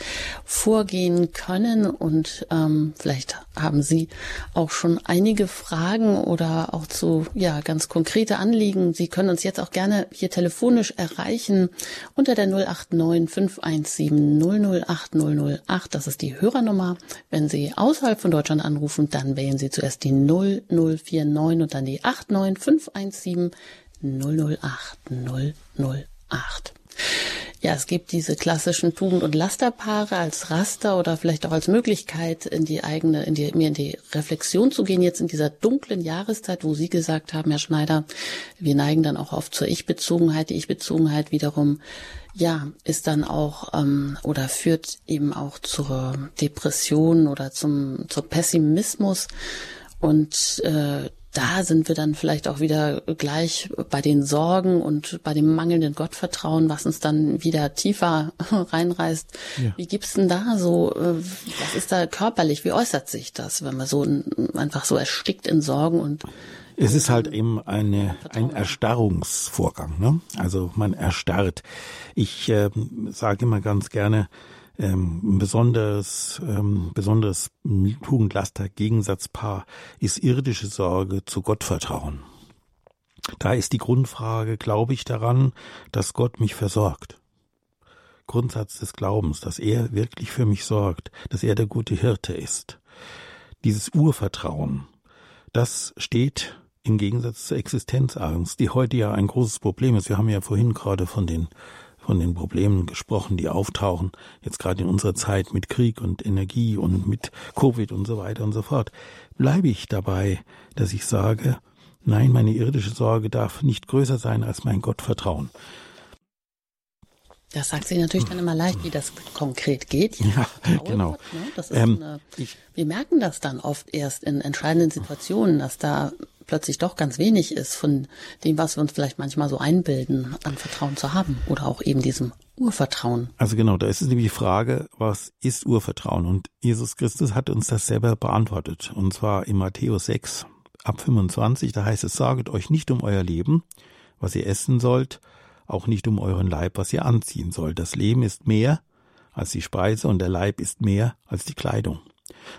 vorgehen können. Und ähm, vielleicht haben Sie auch schon einige Fragen oder auch zu ja ganz konkrete Anliegen. Sie können uns jetzt auch gerne hier telefonisch erreichen unter der 089 517 008 008. Das ist die Hörernummer. Wenn Sie außerhalb von Deutschland anrufen, dann wählen Sie zuerst die 0049 und dann die 89 517 008 008. Ja, es gibt diese klassischen Tugend- und Lasterpaare als Raster oder vielleicht auch als Möglichkeit, in die eigene, in die, mir in die Reflexion zu gehen, jetzt in dieser dunklen Jahreszeit, wo Sie gesagt haben, Herr Schneider, wir neigen dann auch oft zur Ich-Bezogenheit. Die Ich-Bezogenheit wiederum, ja, ist dann auch ähm, oder führt eben auch zur Depression oder zum, zum Pessimismus. Und äh, da sind wir dann vielleicht auch wieder gleich bei den Sorgen und bei dem mangelnden Gottvertrauen, was uns dann wieder tiefer reinreißt. Ja. Wie gibt's denn da so, äh, was ist da körperlich, wie äußert sich das, wenn man so einfach so erstickt in Sorgen und es ist halt eben eine, ein Erstarrungsvorgang. Ne? Also man erstarrt. Ich äh, sage immer ganz gerne, ähm, ein besonderes, ähm, besonderes Tugendlaster-Gegensatzpaar ist irdische Sorge zu Gottvertrauen. Da ist die Grundfrage, glaube ich daran, dass Gott mich versorgt? Grundsatz des Glaubens, dass er wirklich für mich sorgt, dass er der gute Hirte ist. Dieses Urvertrauen, das steht im Gegensatz zur Existenzangst, die heute ja ein großes Problem ist. Wir haben ja vorhin gerade von den von den Problemen gesprochen, die auftauchen, jetzt gerade in unserer Zeit mit Krieg und Energie und mit Covid und so weiter und so fort, bleibe ich dabei, dass ich sage, nein, meine irdische Sorge darf nicht größer sein als mein Gottvertrauen. Das sagt sie natürlich dann immer leicht, wie das konkret geht. Ja, genau. Wird, ne? ähm, eine, wir merken das dann oft erst in entscheidenden Situationen, dass da plötzlich doch ganz wenig ist von dem, was wir uns vielleicht manchmal so einbilden, an Vertrauen zu haben oder auch eben diesem Urvertrauen. Also genau, da ist es nämlich die Frage, was ist Urvertrauen? Und Jesus Christus hat uns das selber beantwortet. Und zwar in Matthäus 6 ab 25, da heißt es, saget euch nicht um euer Leben, was ihr essen sollt, auch nicht um euren Leib, was ihr anziehen sollt. Das Leben ist mehr als die Speise und der Leib ist mehr als die Kleidung.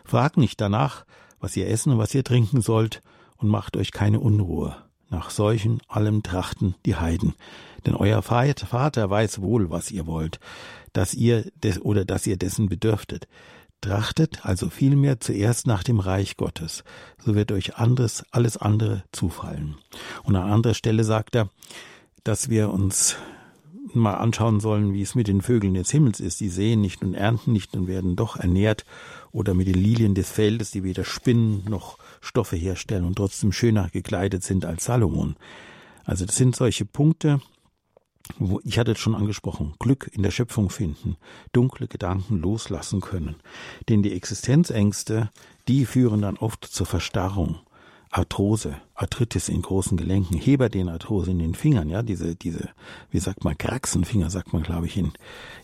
Fragt nicht danach, was ihr essen und was ihr trinken sollt, und macht euch keine Unruhe. Nach solchen allem trachten die Heiden. Denn euer Vater weiß wohl, was ihr wollt, dass ihr des, oder dass ihr dessen bedürftet. Trachtet also vielmehr zuerst nach dem Reich Gottes, so wird euch anderes, alles andere zufallen. Und an anderer Stelle sagt er, dass wir uns mal anschauen sollen, wie es mit den Vögeln des Himmels ist. Die sehen nicht und ernten nicht und werden doch ernährt. Oder mit den Lilien des Feldes, die weder spinnen noch Stoffe herstellen und trotzdem schöner gekleidet sind als Salomon. Also das sind solche Punkte, wo ich hatte es schon angesprochen, Glück in der Schöpfung finden, dunkle Gedanken loslassen können. Denn die Existenzängste, die führen dann oft zur Verstarrung. Arthrose, Arthritis in großen Gelenken, Heberdenarthrose in den Fingern, ja, diese, diese, wie sagt man, Kraxenfinger, sagt man, glaube ich, in,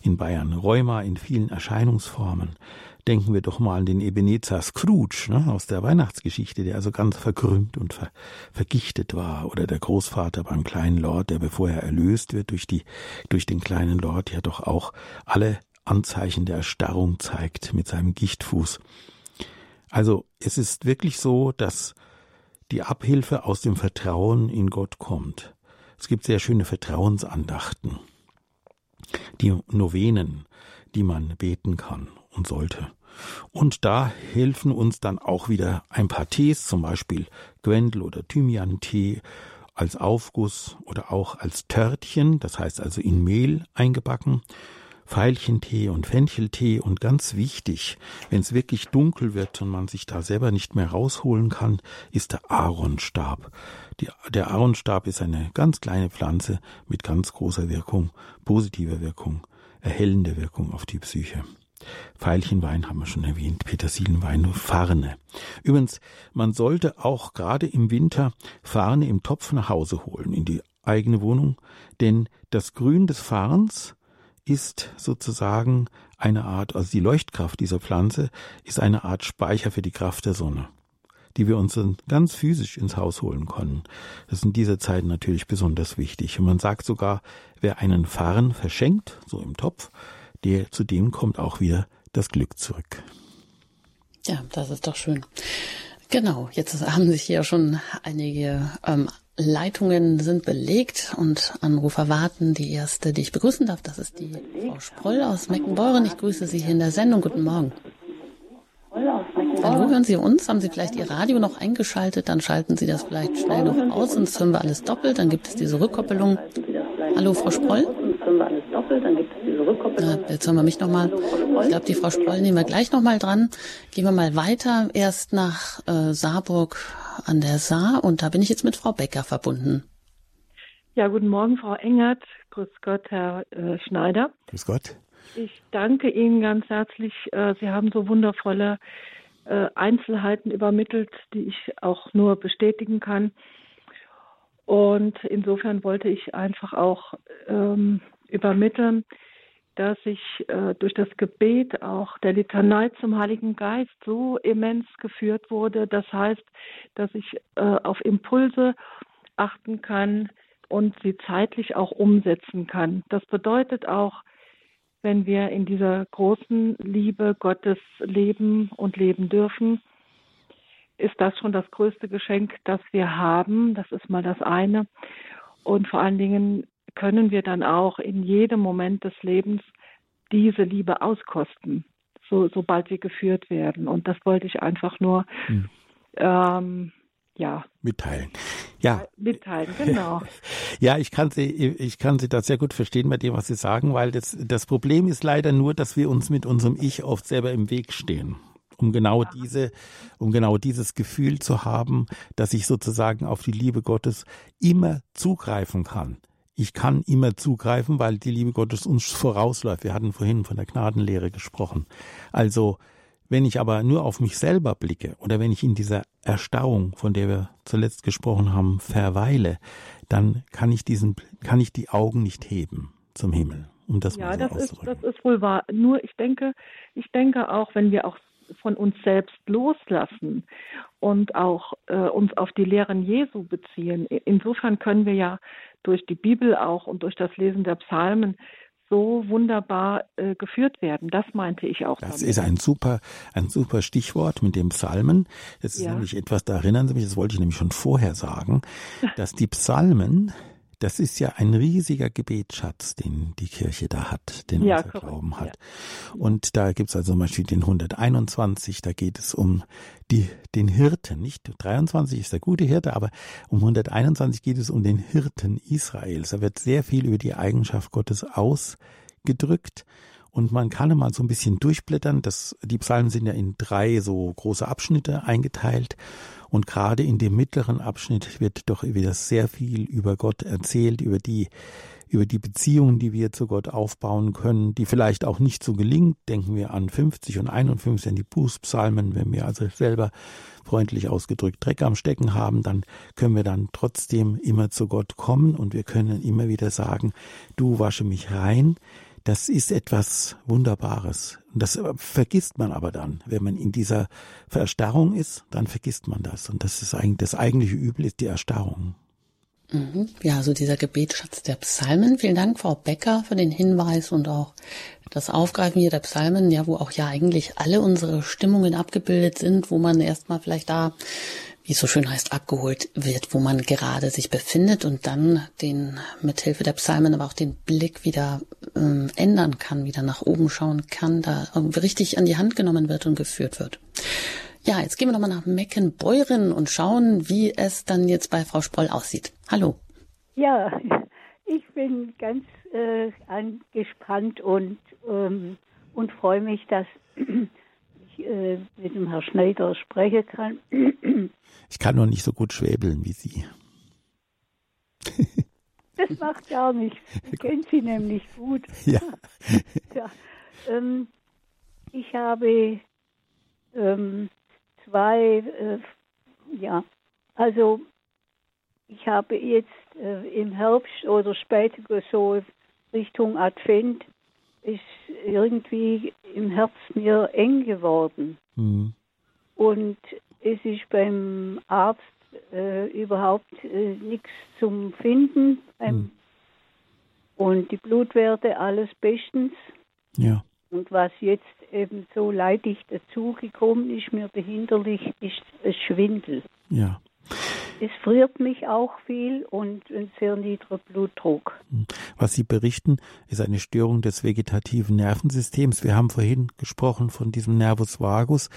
in Bayern, Rheuma in vielen Erscheinungsformen, Denken wir doch mal an den Ebenezer Scrooge ne, aus der Weihnachtsgeschichte, der also ganz verkrümmt und ver vergichtet war. Oder der Großvater beim kleinen Lord, der bevor er erlöst wird durch, die, durch den kleinen Lord ja doch auch alle Anzeichen der Erstarrung zeigt mit seinem Gichtfuß. Also es ist wirklich so, dass die Abhilfe aus dem Vertrauen in Gott kommt. Es gibt sehr schöne Vertrauensandachten, die Novenen, die man beten kann und sollte. Und da helfen uns dann auch wieder ein paar Tees, zum Beispiel Gwendel oder Thymian-Tee, als Aufguss oder auch als Törtchen, das heißt also in Mehl eingebacken. Veilchentee und Fencheltee und ganz wichtig, wenn es wirklich dunkel wird und man sich da selber nicht mehr rausholen kann, ist der Aaronstab. Die, der Aaronstab ist eine ganz kleine Pflanze mit ganz großer Wirkung, positiver Wirkung, erhellende Wirkung auf die Psyche. Veilchenwein haben wir schon erwähnt, Petersilenwein, Farne. Übrigens, man sollte auch gerade im Winter Farne im Topf nach Hause holen, in die eigene Wohnung, denn das Grün des Farns ist sozusagen eine Art, also die Leuchtkraft dieser Pflanze ist eine Art Speicher für die Kraft der Sonne, die wir uns ganz physisch ins Haus holen können. Das ist in dieser Zeit natürlich besonders wichtig. Und man sagt sogar, wer einen Farn verschenkt, so im Topf, der zu dem kommt auch wieder das Glück zurück. Ja, das ist doch schön. Genau, jetzt haben sich hier schon einige ähm, Leitungen sind belegt und Anrufer warten. Die erste, die ich begrüßen darf, das ist die Frau Sproll aus Meckenbeuren. Ich grüße Sie hier in der Sendung. Guten Morgen. Hallo, hören Sie uns? Haben Sie vielleicht Ihr Radio noch eingeschaltet? Dann schalten Sie das vielleicht schnell noch aus, sonst hören wir alles doppelt. Dann gibt es diese Rückkoppelung. Hallo, Frau Sproll? Na, jetzt hören wir mich nochmal. Ich glaube, die Frau Sproll nehmen wir gleich nochmal dran. Gehen wir mal weiter. Erst nach äh, Saarburg an der Saar und da bin ich jetzt mit Frau Becker verbunden. Ja, guten Morgen, Frau Engert. Grüß Gott, Herr äh, Schneider. Grüß Gott. Ich danke Ihnen ganz herzlich. Äh, Sie haben so wundervolle äh, Einzelheiten übermittelt, die ich auch nur bestätigen kann. Und insofern wollte ich einfach auch ähm, übermitteln, dass ich äh, durch das Gebet auch der Litanei zum Heiligen Geist so immens geführt wurde. Das heißt, dass ich äh, auf Impulse achten kann und sie zeitlich auch umsetzen kann. Das bedeutet auch, wenn wir in dieser großen Liebe Gottes leben und leben dürfen, ist das schon das größte Geschenk, das wir haben. Das ist mal das eine. Und vor allen Dingen können wir dann auch in jedem Moment des Lebens diese Liebe auskosten, so, sobald wir geführt werden. Und das wollte ich einfach nur hm. ähm, ja. Mitteilen. Ja. Mitteilen, genau. ja, ich kann Sie, ich kann Sie da sehr gut verstehen bei dem, was Sie sagen, weil das, das Problem ist leider nur, dass wir uns mit unserem Ich oft selber im Weg stehen um genau diese, um genau dieses Gefühl zu haben, dass ich sozusagen auf die Liebe Gottes immer zugreifen kann. Ich kann immer zugreifen, weil die Liebe Gottes uns vorausläuft. Wir hatten vorhin von der Gnadenlehre gesprochen. Also wenn ich aber nur auf mich selber blicke oder wenn ich in dieser Erstarrung, von der wir zuletzt gesprochen haben, verweile, dann kann ich diesen, kann ich die Augen nicht heben zum Himmel. Um das ja, mal so das ist, das ist wohl wahr. Nur ich denke, ich denke auch, wenn wir auch von uns selbst loslassen und auch äh, uns auf die Lehren Jesu beziehen. Insofern können wir ja durch die Bibel auch und durch das Lesen der Psalmen so wunderbar äh, geführt werden. Das meinte ich auch. Das damit. ist ein super, ein super Stichwort mit dem Psalmen. Das ist ja. nämlich etwas, da erinnern Sie mich, das wollte ich nämlich schon vorher sagen, dass die Psalmen das ist ja ein riesiger Gebetsschatz, den die Kirche da hat, den ja, unser korrekt. Glauben hat. Ja. Und da gibt's also zum Beispiel den 121, da geht es um die, den Hirten, nicht 23 ist der gute Hirte, aber um 121 geht es um den Hirten Israels. Da wird sehr viel über die Eigenschaft Gottes ausgedrückt. Und man kann mal so ein bisschen durchblättern. Das, die Psalmen sind ja in drei so große Abschnitte eingeteilt. Und gerade in dem mittleren Abschnitt wird doch wieder sehr viel über Gott erzählt, über die, über die Beziehungen, die wir zu Gott aufbauen können, die vielleicht auch nicht so gelingt. Denken wir an 50 und 51, an die Bußpsalmen. Wenn wir also selber freundlich ausgedrückt Dreck am Stecken haben, dann können wir dann trotzdem immer zu Gott kommen und wir können immer wieder sagen, du wasche mich rein, das ist etwas Wunderbares. Und das vergisst man aber dann. Wenn man in dieser Verstarrung ist, dann vergisst man das. Und das ist eigentlich, das eigentliche Übel ist die Erstarrung. Mhm. Ja, also dieser Gebetsschatz der Psalmen. Vielen Dank, Frau Becker, für den Hinweis und auch das Aufgreifen hier der Psalmen, ja, wo auch ja eigentlich alle unsere Stimmungen abgebildet sind, wo man erstmal vielleicht da wie es so schön heißt, abgeholt wird, wo man gerade sich befindet und dann den mithilfe der Psalmen aber auch den Blick wieder ähm, ändern kann, wieder nach oben schauen kann, da richtig an die Hand genommen wird und geführt wird. Ja, jetzt gehen wir nochmal nach Meckenbeuren und schauen, wie es dann jetzt bei Frau Sproll aussieht. Hallo. Ja, ich bin ganz äh, angespannt und, ähm, und freue mich, dass ich äh, mit dem Herrn Schneider sprechen kann. Ich kann noch nicht so gut schwäbeln wie Sie. Das macht gar nichts. Ich kenne Sie nämlich gut. Ja. ja ähm, ich habe ähm, zwei, äh, ja, also ich habe jetzt äh, im Herbst oder später so Richtung Advent ist irgendwie im Herz mir eng geworden. Mhm. Und es ist beim Arzt äh, überhaupt äh, nichts zum Finden. Mhm. Und die Blutwerte alles bestens. Ja. Und was jetzt eben so leidig dazugekommen ist, mir behinderlich, ist es Schwindel. Ja. Es friert mich auch viel und ein sehr niedriger Blutdruck. Was Sie berichten, ist eine Störung des vegetativen Nervensystems. Wir haben vorhin gesprochen von diesem Nervus vagus,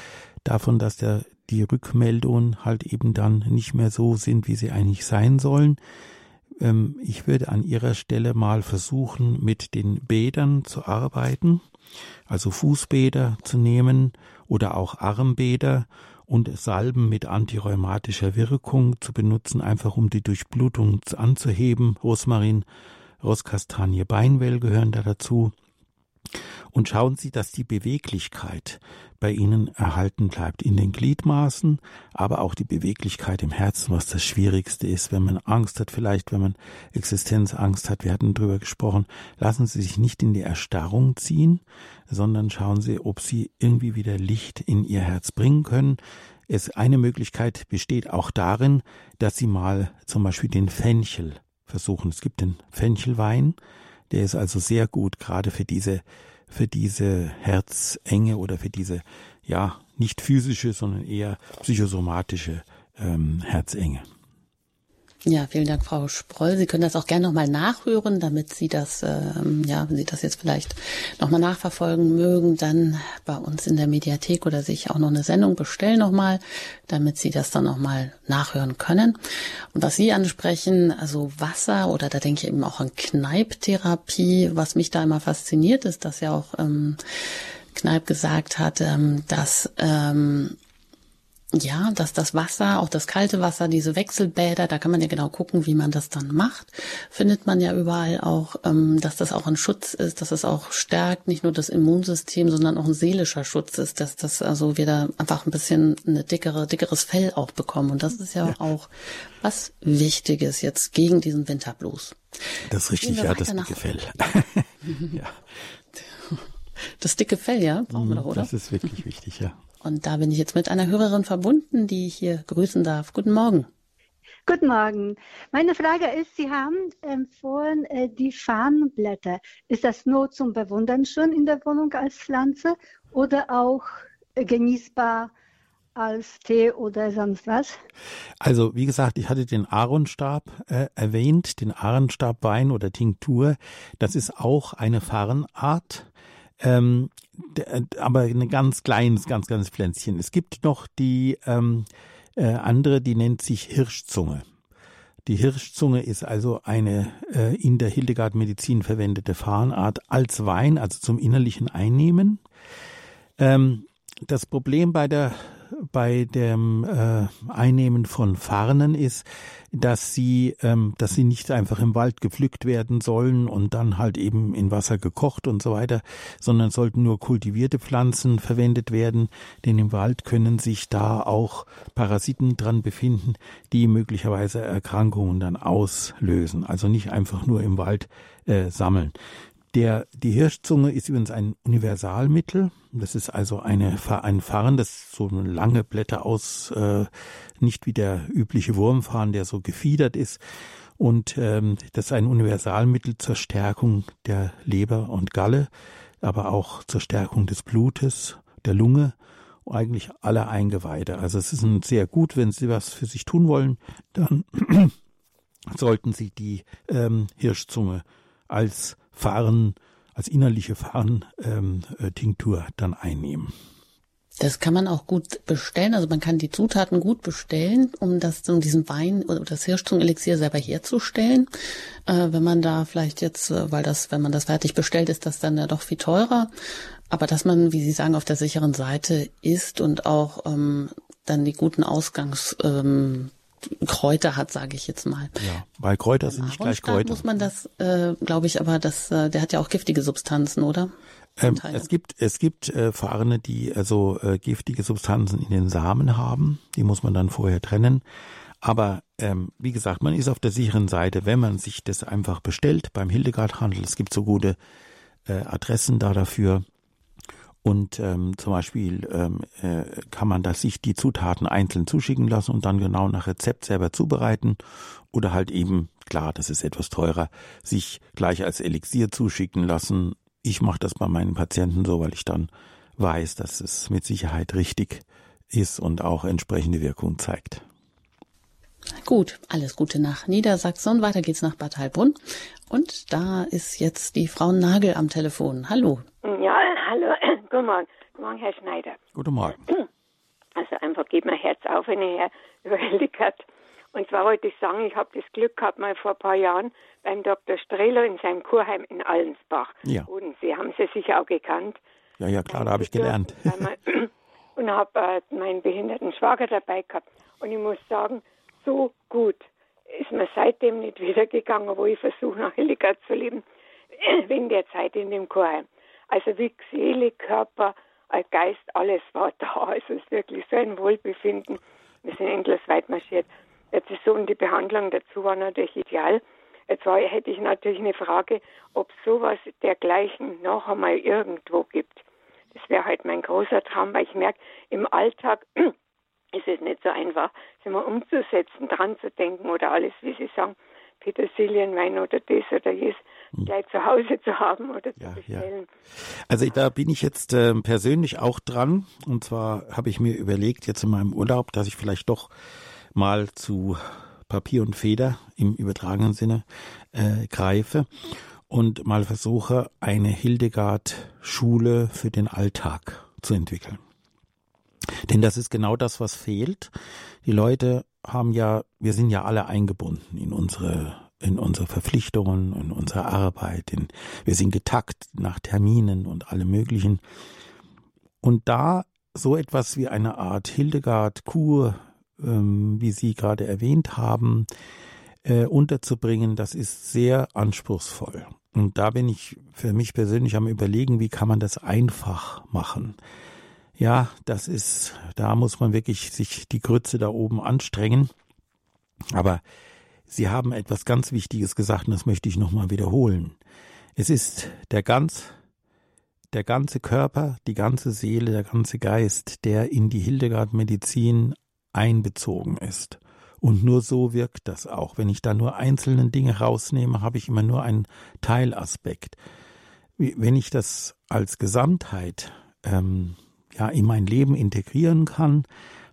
davon, dass der, die Rückmeldungen halt eben dann nicht mehr so sind, wie sie eigentlich sein sollen. Ähm, ich würde an Ihrer Stelle mal versuchen, mit den Bädern zu arbeiten, also Fußbäder zu nehmen oder auch Armbäder und Salben mit antirheumatischer Wirkung zu benutzen, einfach um die Durchblutung anzuheben. Rosmarin, Rosskastanie, Beinwell gehören da dazu. Und schauen Sie, dass die Beweglichkeit bei Ihnen erhalten bleibt in den Gliedmaßen, aber auch die Beweglichkeit im Herzen, was das Schwierigste ist, wenn man Angst hat, vielleicht wenn man Existenzangst hat, wir hatten drüber gesprochen, lassen Sie sich nicht in die Erstarrung ziehen, sondern schauen Sie, ob Sie irgendwie wieder Licht in Ihr Herz bringen können. Es, eine Möglichkeit besteht auch darin, dass Sie mal zum Beispiel den Fenchel versuchen. Es gibt den Fenchelwein, der ist also sehr gut, gerade für diese, für diese Herzenge oder für diese, ja, nicht physische, sondern eher psychosomatische ähm, Herzenge. Ja, vielen Dank, Frau Sproll. Sie können das auch gerne nochmal nachhören, damit Sie das, ähm, ja, wenn Sie das jetzt vielleicht nochmal nachverfolgen mögen, dann bei uns in der Mediathek oder sich auch noch eine Sendung bestellen nochmal, damit Sie das dann nochmal nachhören können. Und was Sie ansprechen, also Wasser oder da denke ich eben auch an Kneiptherapie, was mich da immer fasziniert ist, dass ja auch ähm, Kneip gesagt hat, ähm, dass ähm, ja, dass das Wasser, auch das kalte Wasser, diese Wechselbäder, da kann man ja genau gucken, wie man das dann macht. Findet man ja überall auch, ähm, dass das auch ein Schutz ist, dass es auch stärkt, nicht nur das Immunsystem, sondern auch ein seelischer Schutz ist, dass das also wieder einfach ein bisschen eine dickere, dickeres Fell auch bekommen. Und das ist ja, ja. auch was Wichtiges jetzt gegen diesen Winterblues. Das ist richtig, ja, das dicke Fell. ja. Das dicke Fell, ja, brauchen wir doch, oder? Das ist wirklich wichtig, ja. Und da bin ich jetzt mit einer Hörerin verbunden, die ich hier grüßen darf. Guten Morgen. Guten Morgen. Meine Frage ist, Sie haben empfohlen, äh, die Farnblätter. Ist das nur zum Bewundern schon in der Wohnung als Pflanze oder auch äh, genießbar als Tee oder sonst was? Also, wie gesagt, ich hatte den Aaronstab äh, erwähnt, den Aaronstabwein oder Tinktur. Das ist auch eine Farnart. Ähm, aber ein ganz kleines, ganz, ganz Pflänzchen. Es gibt noch die ähm, äh, andere, die nennt sich Hirschzunge. Die Hirschzunge ist also eine äh, in der Hildegard-Medizin verwendete Farnart als Wein, also zum innerlichen Einnehmen. Ähm, das Problem bei der bei dem äh, Einnehmen von Farnen ist, dass sie, ähm, dass sie nicht einfach im Wald gepflückt werden sollen und dann halt eben in Wasser gekocht und so weiter, sondern sollten nur kultivierte Pflanzen verwendet werden, denn im Wald können sich da auch Parasiten dran befinden, die möglicherweise Erkrankungen dann auslösen. Also nicht einfach nur im Wald äh, sammeln. Der, die Hirschzunge ist übrigens ein Universalmittel. Das ist also eine, ein Farn, das so lange Blätter aus, äh, nicht wie der übliche Wurmfarn, der so gefiedert ist. Und ähm, das ist ein Universalmittel zur Stärkung der Leber und Galle, aber auch zur Stärkung des Blutes, der Lunge, eigentlich aller Eingeweide. Also es ist ein sehr gut, wenn Sie was für sich tun wollen, dann sollten Sie die ähm, Hirschzunge als Farn, als innerliche Farn-Tinktur ähm, äh, dann einnehmen. Das kann man auch gut bestellen. Also man kann die Zutaten gut bestellen, um das, um diesen Wein oder das Hirschzungenelixier selber herzustellen. Äh, wenn man da vielleicht jetzt, äh, weil das, wenn man das fertig bestellt, ist das dann ja doch viel teurer. Aber dass man, wie Sie sagen, auf der sicheren Seite ist und auch ähm, dann die guten Ausgangs ähm, Kräuter hat, sage ich jetzt mal. Ja, weil Kräuter sind nicht gleich Kräuter. muss man das, äh, glaube ich, aber das, äh, der hat ja auch giftige Substanzen, oder? Ähm, es gibt es gibt äh, Farne, die also äh, giftige Substanzen in den Samen haben. Die muss man dann vorher trennen. Aber ähm, wie gesagt, man ist auf der sicheren Seite, wenn man sich das einfach bestellt beim Hildegard-Handel. Es gibt so gute äh, Adressen da dafür. Und ähm, zum Beispiel ähm, äh, kann man da sich die Zutaten einzeln zuschicken lassen und dann genau nach Rezept selber zubereiten. Oder halt eben, klar, das ist etwas teurer, sich gleich als Elixier zuschicken lassen ich mache das bei meinen Patienten so, weil ich dann weiß, dass es mit Sicherheit richtig ist und auch entsprechende Wirkung zeigt. Gut, alles Gute nach Niedersachsen. Weiter geht's nach Bad Heilbrunn. Und da ist jetzt die Frau Nagel am Telefon. Hallo. Ja, hallo. Guten Morgen. Guten Morgen, Herr Schneider. Guten Morgen. Also einfach geht mein Herz auf, wenn ich Herr überwältigt Und zwar wollte ich sagen, ich habe das Glück gehabt, mal vor ein paar Jahren beim Dr. Strehler in seinem Kurheim in Allensbach. Ja. Und Sie haben sie sicher auch gekannt. Ja, ja, klar, da habe ich gelernt. und habe äh, meinen behinderten Schwager dabei gehabt. Und ich muss sagen, so gut ist mir seitdem nicht wiedergegangen, wo ich versuche, nach Hildegard zu leben, wegen der Zeit in dem Kurheim. Also wie Seele, Körper, äh, Geist, alles war da. Also es ist wirklich so ein Wohlbefinden. Wir sind endlos weit marschiert. Jetzt ist so, und die Behandlung dazu war natürlich ideal. Jetzt war, hätte ich natürlich eine Frage, ob sowas dergleichen noch einmal irgendwo gibt. Das wäre halt mein großer Traum, weil ich merke, im Alltag ist es nicht so einfach, sich mal umzusetzen, dran zu denken oder alles, wie Sie sagen, Petersilienwein oder das oder jenes hm. gleich zu Hause zu haben oder ja, zu bestellen. Ja. Also da bin ich jetzt äh, persönlich auch dran. Und zwar habe ich mir überlegt, jetzt in meinem Urlaub, dass ich vielleicht doch mal zu Papier und Feder im übertragenen Sinne äh, greife und mal versuche, eine Hildegard-Schule für den Alltag zu entwickeln. Denn das ist genau das, was fehlt. Die Leute haben ja, wir sind ja alle eingebunden in unsere in unsere Verpflichtungen, in unsere Arbeit, in, wir sind getakt nach Terminen und allem möglichen. Und da so etwas wie eine Art Hildegard-Kur ähm, wie Sie gerade erwähnt haben, äh, unterzubringen, das ist sehr anspruchsvoll. Und da bin ich für mich persönlich am Überlegen, wie kann man das einfach machen. Ja, das ist, da muss man wirklich sich die Grütze da oben anstrengen. Aber Sie haben etwas ganz Wichtiges gesagt und das möchte ich nochmal wiederholen. Es ist der ganz, der ganze Körper, die ganze Seele, der ganze Geist, der in die Hildegard-Medizin einbezogen ist. Und nur so wirkt das auch. Wenn ich da nur einzelne Dinge rausnehme, habe ich immer nur einen Teilaspekt. Wenn ich das als Gesamtheit ähm, ja in mein Leben integrieren kann,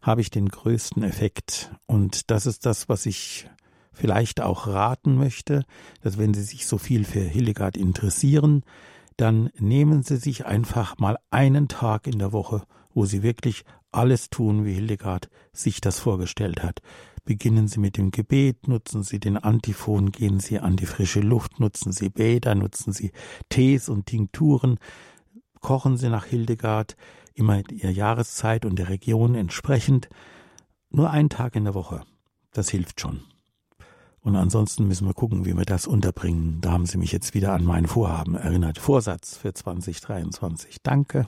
habe ich den größten Effekt. Und das ist das, was ich vielleicht auch raten möchte, dass wenn Sie sich so viel für Hildegard interessieren, dann nehmen Sie sich einfach mal einen Tag in der Woche, wo Sie wirklich alles tun, wie Hildegard sich das vorgestellt hat. Beginnen Sie mit dem Gebet, nutzen Sie den Antiphon, gehen Sie an die frische Luft, nutzen Sie Bäder, nutzen Sie Tees und Tinkturen, kochen Sie nach Hildegard, immer Ihrer Jahreszeit und der Region entsprechend. Nur einen Tag in der Woche. Das hilft schon. Und ansonsten müssen wir gucken, wie wir das unterbringen. Da haben Sie mich jetzt wieder an mein Vorhaben erinnert. Vorsatz für 2023. Danke.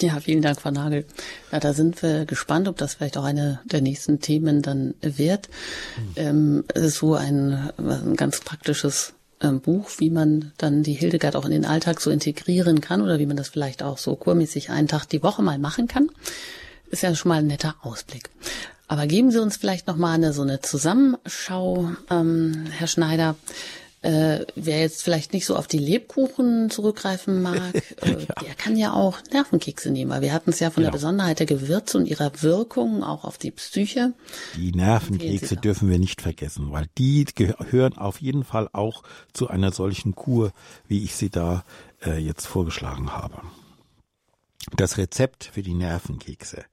Ja, vielen Dank, Frau Nagel. Ja, da sind wir gespannt, ob das vielleicht auch eine der nächsten Themen dann wird. Mhm. Ähm, es ist so ein, ein ganz praktisches Buch, wie man dann die Hildegard auch in den Alltag so integrieren kann oder wie man das vielleicht auch so kurmäßig einen Tag die Woche mal machen kann. Ist ja schon mal ein netter Ausblick. Aber geben Sie uns vielleicht noch mal eine so eine Zusammenschau, ähm, Herr Schneider äh, wer jetzt vielleicht nicht so auf die Lebkuchen zurückgreifen mag, äh, ja. der kann ja auch Nervenkekse nehmen, weil wir hatten es ja von genau. der Besonderheit der Gewürze und ihrer Wirkung auch auf die Psyche. Die Nervenkekse dürfen wir nicht vergessen, weil die gehören auf jeden Fall auch zu einer solchen Kur, wie ich sie da äh, jetzt vorgeschlagen habe. das Rezept für die Nervenkekse.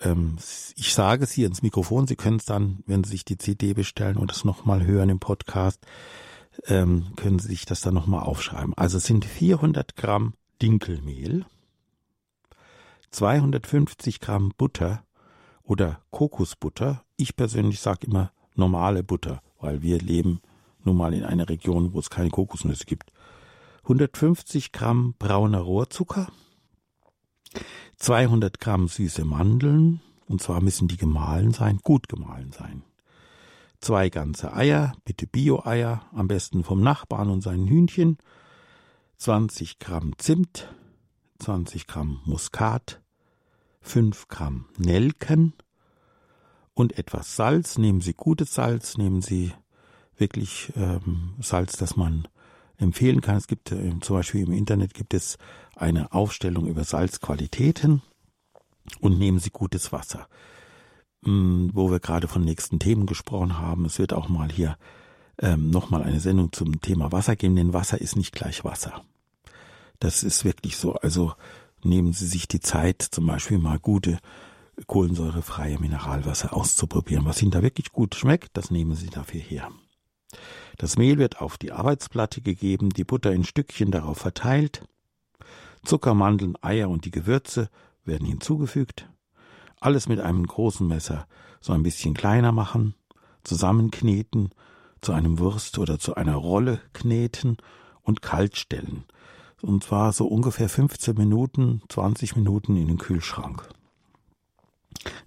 Ähm, ich sage es hier ins Mikrofon, Sie können es dann, wenn Sie sich die CD bestellen und es nochmal hören im Podcast, ähm, können Sie sich das dann nochmal aufschreiben. Also es sind 400 Gramm Dinkelmehl, 250 Gramm Butter oder Kokosbutter. Ich persönlich sage immer normale Butter, weil wir leben nun mal in einer Region, wo es keine Kokosnüsse gibt. 150 Gramm brauner Rohrzucker, 200 Gramm süße Mandeln, und zwar müssen die gemahlen sein, gut gemahlen sein. Zwei ganze Eier, bitte Bio-Eier, am besten vom Nachbarn und seinen Hühnchen, 20 Gramm Zimt, 20 Gramm Muskat, 5 Gramm Nelken und etwas Salz. Nehmen Sie gutes Salz, nehmen Sie wirklich ähm, Salz, das man empfehlen kann. Es gibt äh, zum Beispiel im Internet gibt es eine Aufstellung über Salzqualitäten und nehmen Sie gutes Wasser. Hm, wo wir gerade von nächsten Themen gesprochen haben, es wird auch mal hier ähm, nochmal eine Sendung zum Thema Wasser geben, denn Wasser ist nicht gleich Wasser. Das ist wirklich so. Also nehmen Sie sich die Zeit, zum Beispiel mal gute kohlensäurefreie Mineralwasser auszuprobieren. Was Ihnen da wirklich gut schmeckt, das nehmen Sie dafür her. Das Mehl wird auf die Arbeitsplatte gegeben, die Butter in Stückchen darauf verteilt. Zucker, Mandeln, Eier und die Gewürze werden hinzugefügt. Alles mit einem großen Messer so ein bisschen kleiner machen, zusammenkneten, zu einem Wurst oder zu einer Rolle kneten und kalt stellen. Und zwar so ungefähr 15 Minuten, 20 Minuten in den Kühlschrank.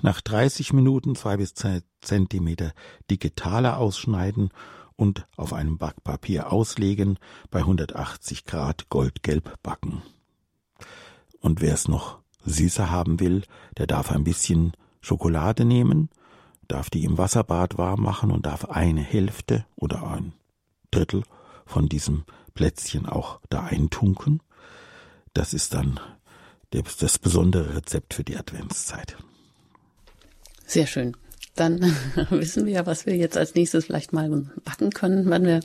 Nach 30 Minuten zwei bis zwei Zentimeter dicke Taler ausschneiden und auf einem Backpapier auslegen, bei 180 Grad goldgelb backen. Und wer es noch süßer haben will, der darf ein bisschen Schokolade nehmen, darf die im Wasserbad warm machen und darf eine Hälfte oder ein Drittel von diesem Plätzchen auch da eintunken. Das ist dann das besondere Rezept für die Adventszeit. Sehr schön. Dann wissen wir ja, was wir jetzt als nächstes vielleicht mal backen können, wenn wir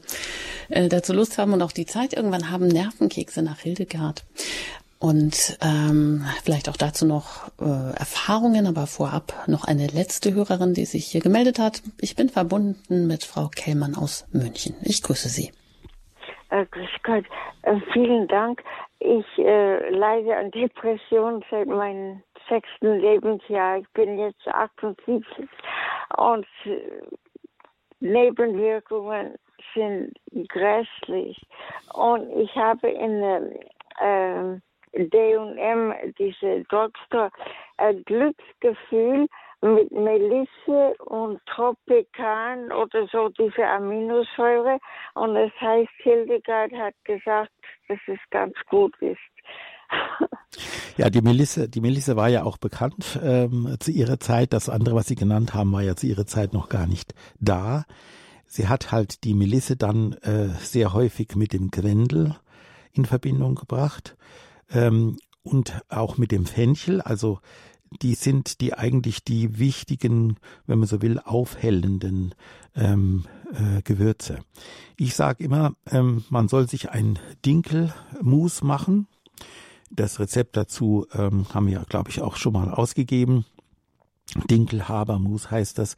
äh, dazu Lust haben und auch die Zeit irgendwann haben. Nervenkekse nach Hildegard. Und ähm, vielleicht auch dazu noch äh, Erfahrungen, aber vorab noch eine letzte Hörerin, die sich hier gemeldet hat. Ich bin verbunden mit Frau Kellmann aus München. Ich grüße Sie. Äh, grüß Gott. Äh, vielen Dank. Ich äh, leide an Depressionen seit meinem sechsten Lebensjahr. Ich bin jetzt 78 und äh, Nebenwirkungen sind grässlich. Und ich habe in äh, D&M, diese Drugstore, ein Glücksgefühl mit Melisse und Tropikan oder so, diese Aminosäure. Und das heißt, Hildegard hat gesagt, dass es ganz gut ist. Ja, die Melisse, die Melisse war ja auch bekannt ähm, zu ihrer Zeit. Das andere, was Sie genannt haben, war ja zu ihrer Zeit noch gar nicht da. Sie hat halt die Melisse dann äh, sehr häufig mit dem Grendel in Verbindung gebracht ähm, und auch mit dem Fenchel. Also die sind die eigentlich die wichtigen, wenn man so will, aufhellenden ähm, äh, Gewürze. Ich sage immer, ähm, man soll sich ein Dinkelmus machen. Das Rezept dazu ähm, haben wir, glaube ich, auch schon mal ausgegeben. Dinkelhabermus heißt das.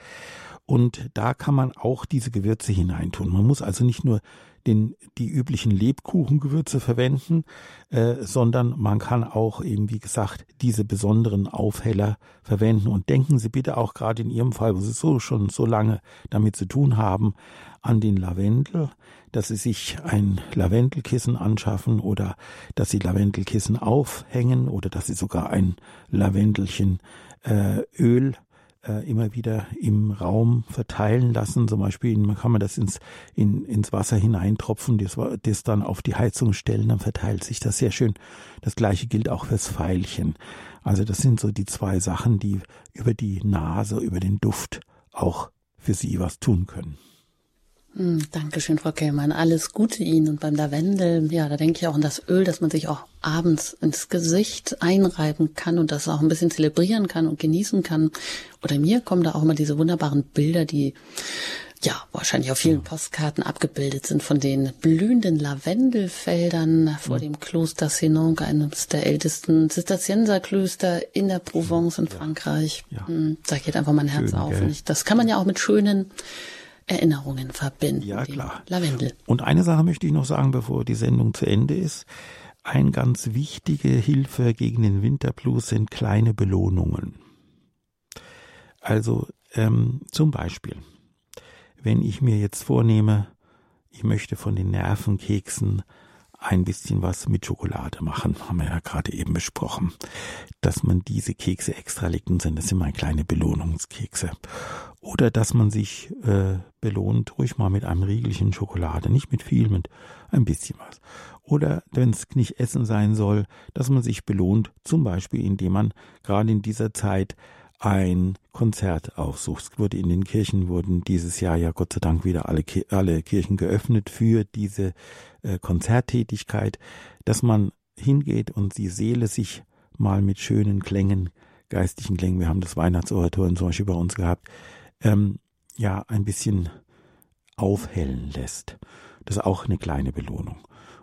Und da kann man auch diese Gewürze hineintun. Man muss also nicht nur den, die üblichen Lebkuchengewürze verwenden, äh, sondern man kann auch eben, wie gesagt, diese besonderen Aufheller verwenden. Und denken Sie bitte auch gerade in Ihrem Fall, wo Sie so schon so lange damit zu tun haben, an den Lavendel, dass Sie sich ein Lavendelkissen anschaffen oder dass Sie Lavendelkissen aufhängen oder dass Sie sogar ein Lavendelchen äh, Öl äh, immer wieder im Raum verteilen lassen. Zum Beispiel kann man das ins, in, ins Wasser hineintropfen, das, das dann auf die Heizung stellen, dann verteilt sich das sehr schön. Das gleiche gilt auch fürs Pfeilchen. Also das sind so die zwei Sachen, die über die Nase, über den Duft auch für Sie was tun können. Hm, Dankeschön, Frau Kellmann. Alles Gute Ihnen. Und beim Lavendel, ja, da denke ich auch an das Öl, das man sich auch abends ins Gesicht einreiben kann und das auch ein bisschen zelebrieren kann und genießen kann. Oder mir kommen da auch immer diese wunderbaren Bilder, die ja, wahrscheinlich auf vielen Postkarten abgebildet sind von den blühenden Lavendelfeldern vor dem Kloster Senon, eines der ältesten Zisterzienserklöster in der Provence in Frankreich. Ja. Hm, Da geht einfach mein Herz Schön, auf. gell? Und ich, das kann man ja auch mit schönen Erinnerungen verbinden. Ja, klar. Lavendel. Und eine Sache möchte ich noch sagen, bevor die Sendung zu Ende ist. Ein ganz wichtige Hilfe gegen den Winterblues sind kleine Belohnungen. Also ähm, zum Beispiel, wenn ich mir jetzt vornehme, ich möchte von den Nervenkeksen ein bisschen was mit Schokolade machen, haben wir ja gerade eben besprochen, dass man diese Kekse extra legt und sind das immer kleine Belohnungskekse. Oder dass man sich äh, belohnt, ruhig mal mit einem Riegelchen Schokolade, nicht mit viel, mit ein bisschen was. Oder wenn es nicht Essen sein soll, dass man sich belohnt, zum Beispiel indem man gerade in dieser Zeit ein Konzert aufsucht. Es wurde in den Kirchen wurden dieses Jahr ja Gott sei Dank wieder alle, alle Kirchen geöffnet für diese äh, Konzerttätigkeit, dass man hingeht und die Seele sich mal mit schönen Klängen, geistlichen Klängen, wir haben das Weihnachtsoratorium zum Beispiel bei uns gehabt, ähm, ja, ein bisschen aufhellen lässt. Das ist auch eine kleine Belohnung.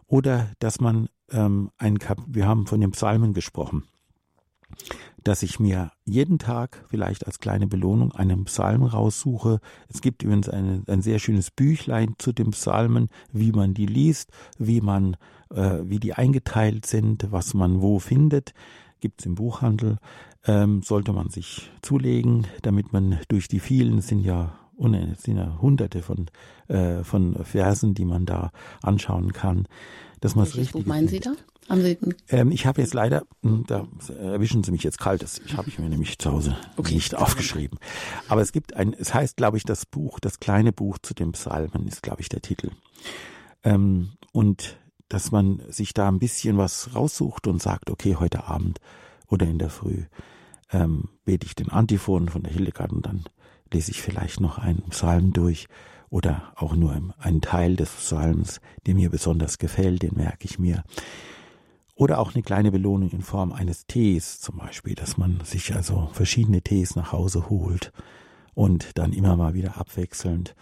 Oder dass man ähm, ein Kap wir haben von den Psalmen gesprochen, dass ich mir jeden Tag vielleicht als kleine Belohnung einen Psalm raussuche. Es gibt übrigens eine, ein sehr schönes Büchlein zu den Psalmen, wie man die liest, wie man, äh, wie die eingeteilt sind, was man wo findet. Gibt's im Buchhandel. Ähm, sollte man sich zulegen, damit man durch die vielen es sind ja sind ja hunderte von, äh, von Versen, die man da anschauen kann, dass man es richtig Buch meinen Sie da? Haben Sie Ähm, ich habe jetzt leider, hm, da erwischen Sie mich jetzt kalt, das habe ich mir nämlich zu Hause Okay. nicht aufgeschrieben. Aber es gibt ein, es heißt, glaube ich, das Buch, das kleine Buch zu den Psalmen ist, glaube ich, der Titel. Ähm, und dass man sich da ein bisschen was raussucht und sagt, okay, heute Abend oder in der Früh ähm, bete ich den Antiphon von der Hildegard und dann lese ich vielleicht noch einen Psalm durch oder auch nur einen Teil des Psalms, der mir besonders gefällt, den merke ich mir. Oder auch eine kleine Belohnung in Form eines Tees zum Beispiel, dass man sich also verschiedene Tees nach Hause holt und dann immer mal wieder abwechselnd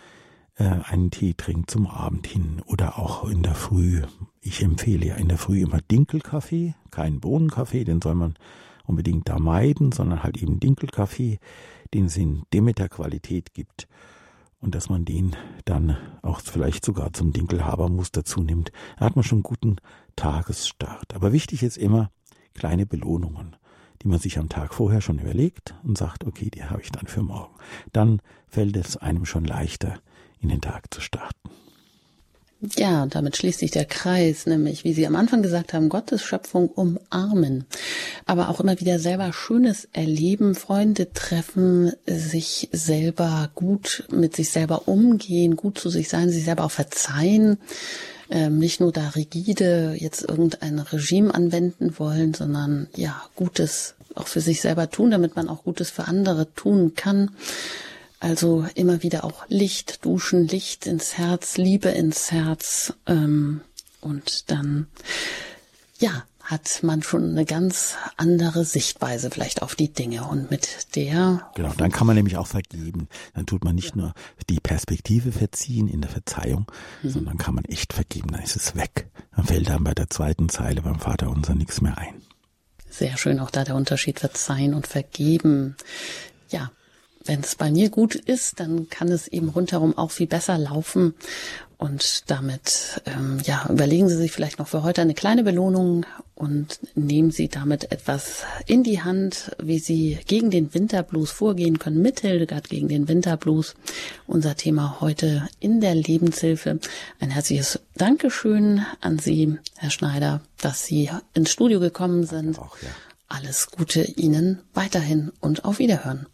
äh, einen Tee trinkt zum Abend hin oder auch in der Früh. Ich empfehle ja in der Früh immer Dinkelkaffee, keinen Bohnenkaffee, den soll man unbedingt da meiden, sondern halt eben Dinkelkaffee, den es in Demeter-Qualität gibt und dass man den dann auch vielleicht sogar zum Dinkelhabermus dazu nimmt. Da hat man schon einen guten Tagesstart. Aber wichtig ist immer kleine Belohnungen, die man sich am Tag vorher schon überlegt und sagt, okay, die habe ich dann für morgen. Dann fällt es einem schon leichter, in den Tag zu starten. Ja, damit schließt sich der Kreis, nämlich, wie Sie am Anfang gesagt haben, Gottes Schöpfung umarmen. Aber auch immer wieder selber Schönes erleben, Freunde treffen, sich selber gut mit sich selber umgehen, gut zu sich sein, sich selber auch verzeihen. Ähm, nicht nur da rigide jetzt irgendein Regime anwenden wollen, sondern ja, Gutes auch für sich selber tun, damit man auch Gutes für andere tun kann. Also immer wieder auch Licht duschen, Licht ins Herz, Liebe ins Herz. Ähm, und dann, ja, hat man schon eine ganz andere Sichtweise vielleicht auf die Dinge. Und mit der, Genau, dann kann man nämlich auch vergeben. Dann tut man nicht nur die Perspektive verziehen in der Verzeihung, sondern kann man echt vergeben. Dann ist es weg. Dann fällt dann bei der zweiten Zeile beim Vater unser nichts mehr ein. sehr schön auch da der Unterschied verzeihen und vergeben. Ja, wenn es bei mir gut ist, dann kann es eben rundherum auch viel besser laufen. Und damit, ähm, ja, überlegen Sie sich vielleicht noch für heute eine kleine Belohnung und nehmen Sie damit etwas in die Hand, wie Sie gegen den Winterblues vorgehen können, mit Hildegard gegen den Winterblues. Unser Thema heute in der Lebenshilfe. Ein herzliches Dankeschön an Sie, Herr Schneider, dass Sie ins Studio gekommen sind. Auch, ja. Alles Gute Ihnen weiterhin und auf Wiederhören.